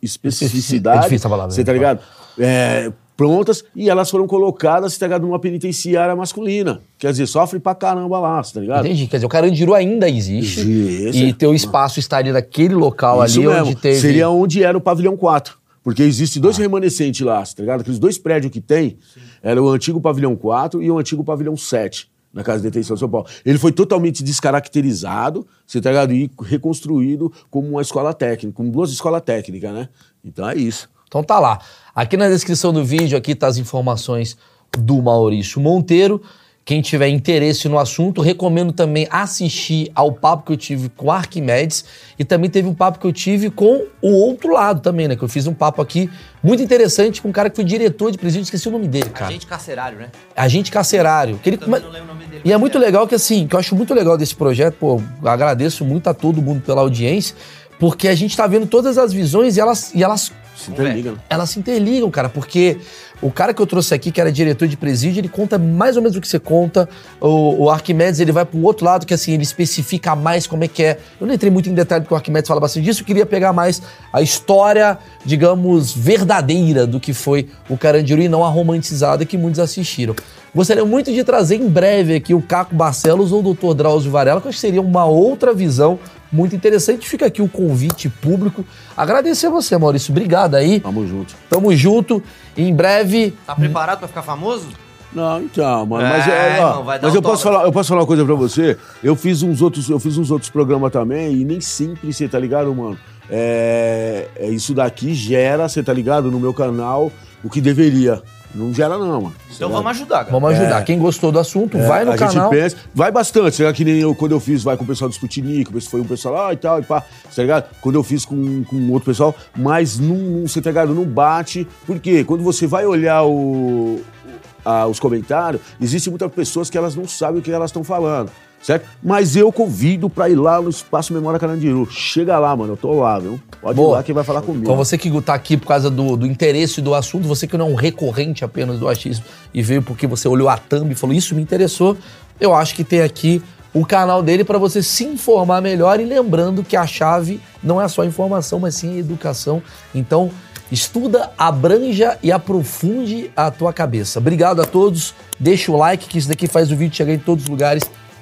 especificidade.
É difícil a palavra,
Você
né?
tá ligado? É, prontas e elas foram colocadas, tá ligado, numa penitenciária masculina. Quer dizer, sofre pra caramba lá, tá ligado?
Entendi. Quer dizer, o Carandiru ainda existe.
Existe.
E teu espaço estaria naquele local
Isso
ali
mesmo.
onde teve.
Seria onde era o pavilhão 4. Porque existe dois remanescentes lá, tá ligado? Aqueles dois prédios que tem, era o antigo pavilhão 4 e o antigo pavilhão 7, na Casa de Detenção de São Paulo. Ele foi totalmente descaracterizado, você tá ligado? E reconstruído como uma escola técnica, como duas escolas técnicas, né? Então é isso.
Então tá lá. Aqui na descrição do vídeo, aqui tá as informações do Maurício Monteiro. Quem tiver interesse no assunto, recomendo também assistir ao papo que eu tive com Arquimedes e também teve um papo que eu tive com o outro lado também, né? Que eu fiz um papo aqui muito interessante com um cara que foi diretor de presídio, esqueci o nome dele, cara.
Agente carcerário, né?
Agente carcerário. Que ele, mas-
não lembro o nome dele.
e é muito legal que assim, que eu acho muito legal desse projeto, pô, agradeço muito a todo mundo pela audiência, porque a gente tá vendo todas as visões e elas, e elas
Se interliga, né?
elas se interligam, cara, porque o cara que eu trouxe aqui, que era diretor de presídio, ele conta mais ou menos o que você conta. O, o Arquimedes, ele vai para um outro lado, que assim, ele especifica mais como é que é. Eu não entrei muito em detalhe, porque o Arquimedes fala bastante disso, eu queria pegar mais a história, digamos, verdadeira do que foi o Carandiru e não a romantizada que muitos assistiram. Gostaria muito de trazer em breve aqui o Caco Barcelos ou o Dr. Drauzio Varela, que eu acho que seria uma outra visão muito interessante. Fica aqui o convite público. Agradecer a você, Maurício. Obrigado aí.
Tamo junto.
Tamo junto. Em breve.
Tá preparado pra ficar famoso?
Não, então, mano,
É,
mas, é, ó,
dar
mas eu posso falar, eu posso falar uma coisa pra você. Eu fiz uns outros, eu fiz uns outros programas também e nem sempre, você tá ligado, mano? É, é, isso daqui gera, você tá ligado, no meu canal, o que deveria. Não gera não, mano.
Então vamos ajudar, cara.
Vamos ajudar.
É.
Quem gostou do assunto,
É,
vai no
a
canal.
gente pensa, vai bastante, será que nem eu, quando eu fiz, vai com o pessoal do Sputnik, foi um pessoal lá e tal, e pá, tá ligado? Quando eu fiz com, com outro pessoal, mas não, não, você tá ligado, não bate, porque quando você vai olhar o, a- os comentários, existem muitas pessoas que elas não sabem o que elas estão falando, certo? Mas eu convido pra ir lá no Espaço Memória Carandiru, chega lá, mano, eu tô lá, viu? Pode ir
Boa.
lá que vai falar comigo.
Então você que tá aqui por causa do, do interesse do assunto, você que não é um recorrente apenas do achismo e veio porque você olhou a thumb e falou, isso me interessou, eu acho que tem aqui o canal dele para você se informar melhor e lembrando que a chave não é só informação, mas sim educação. Então, estuda, abranja e aprofunde a tua cabeça. Obrigado a todos, deixa o like que isso daqui faz o vídeo chegar em todos os lugares.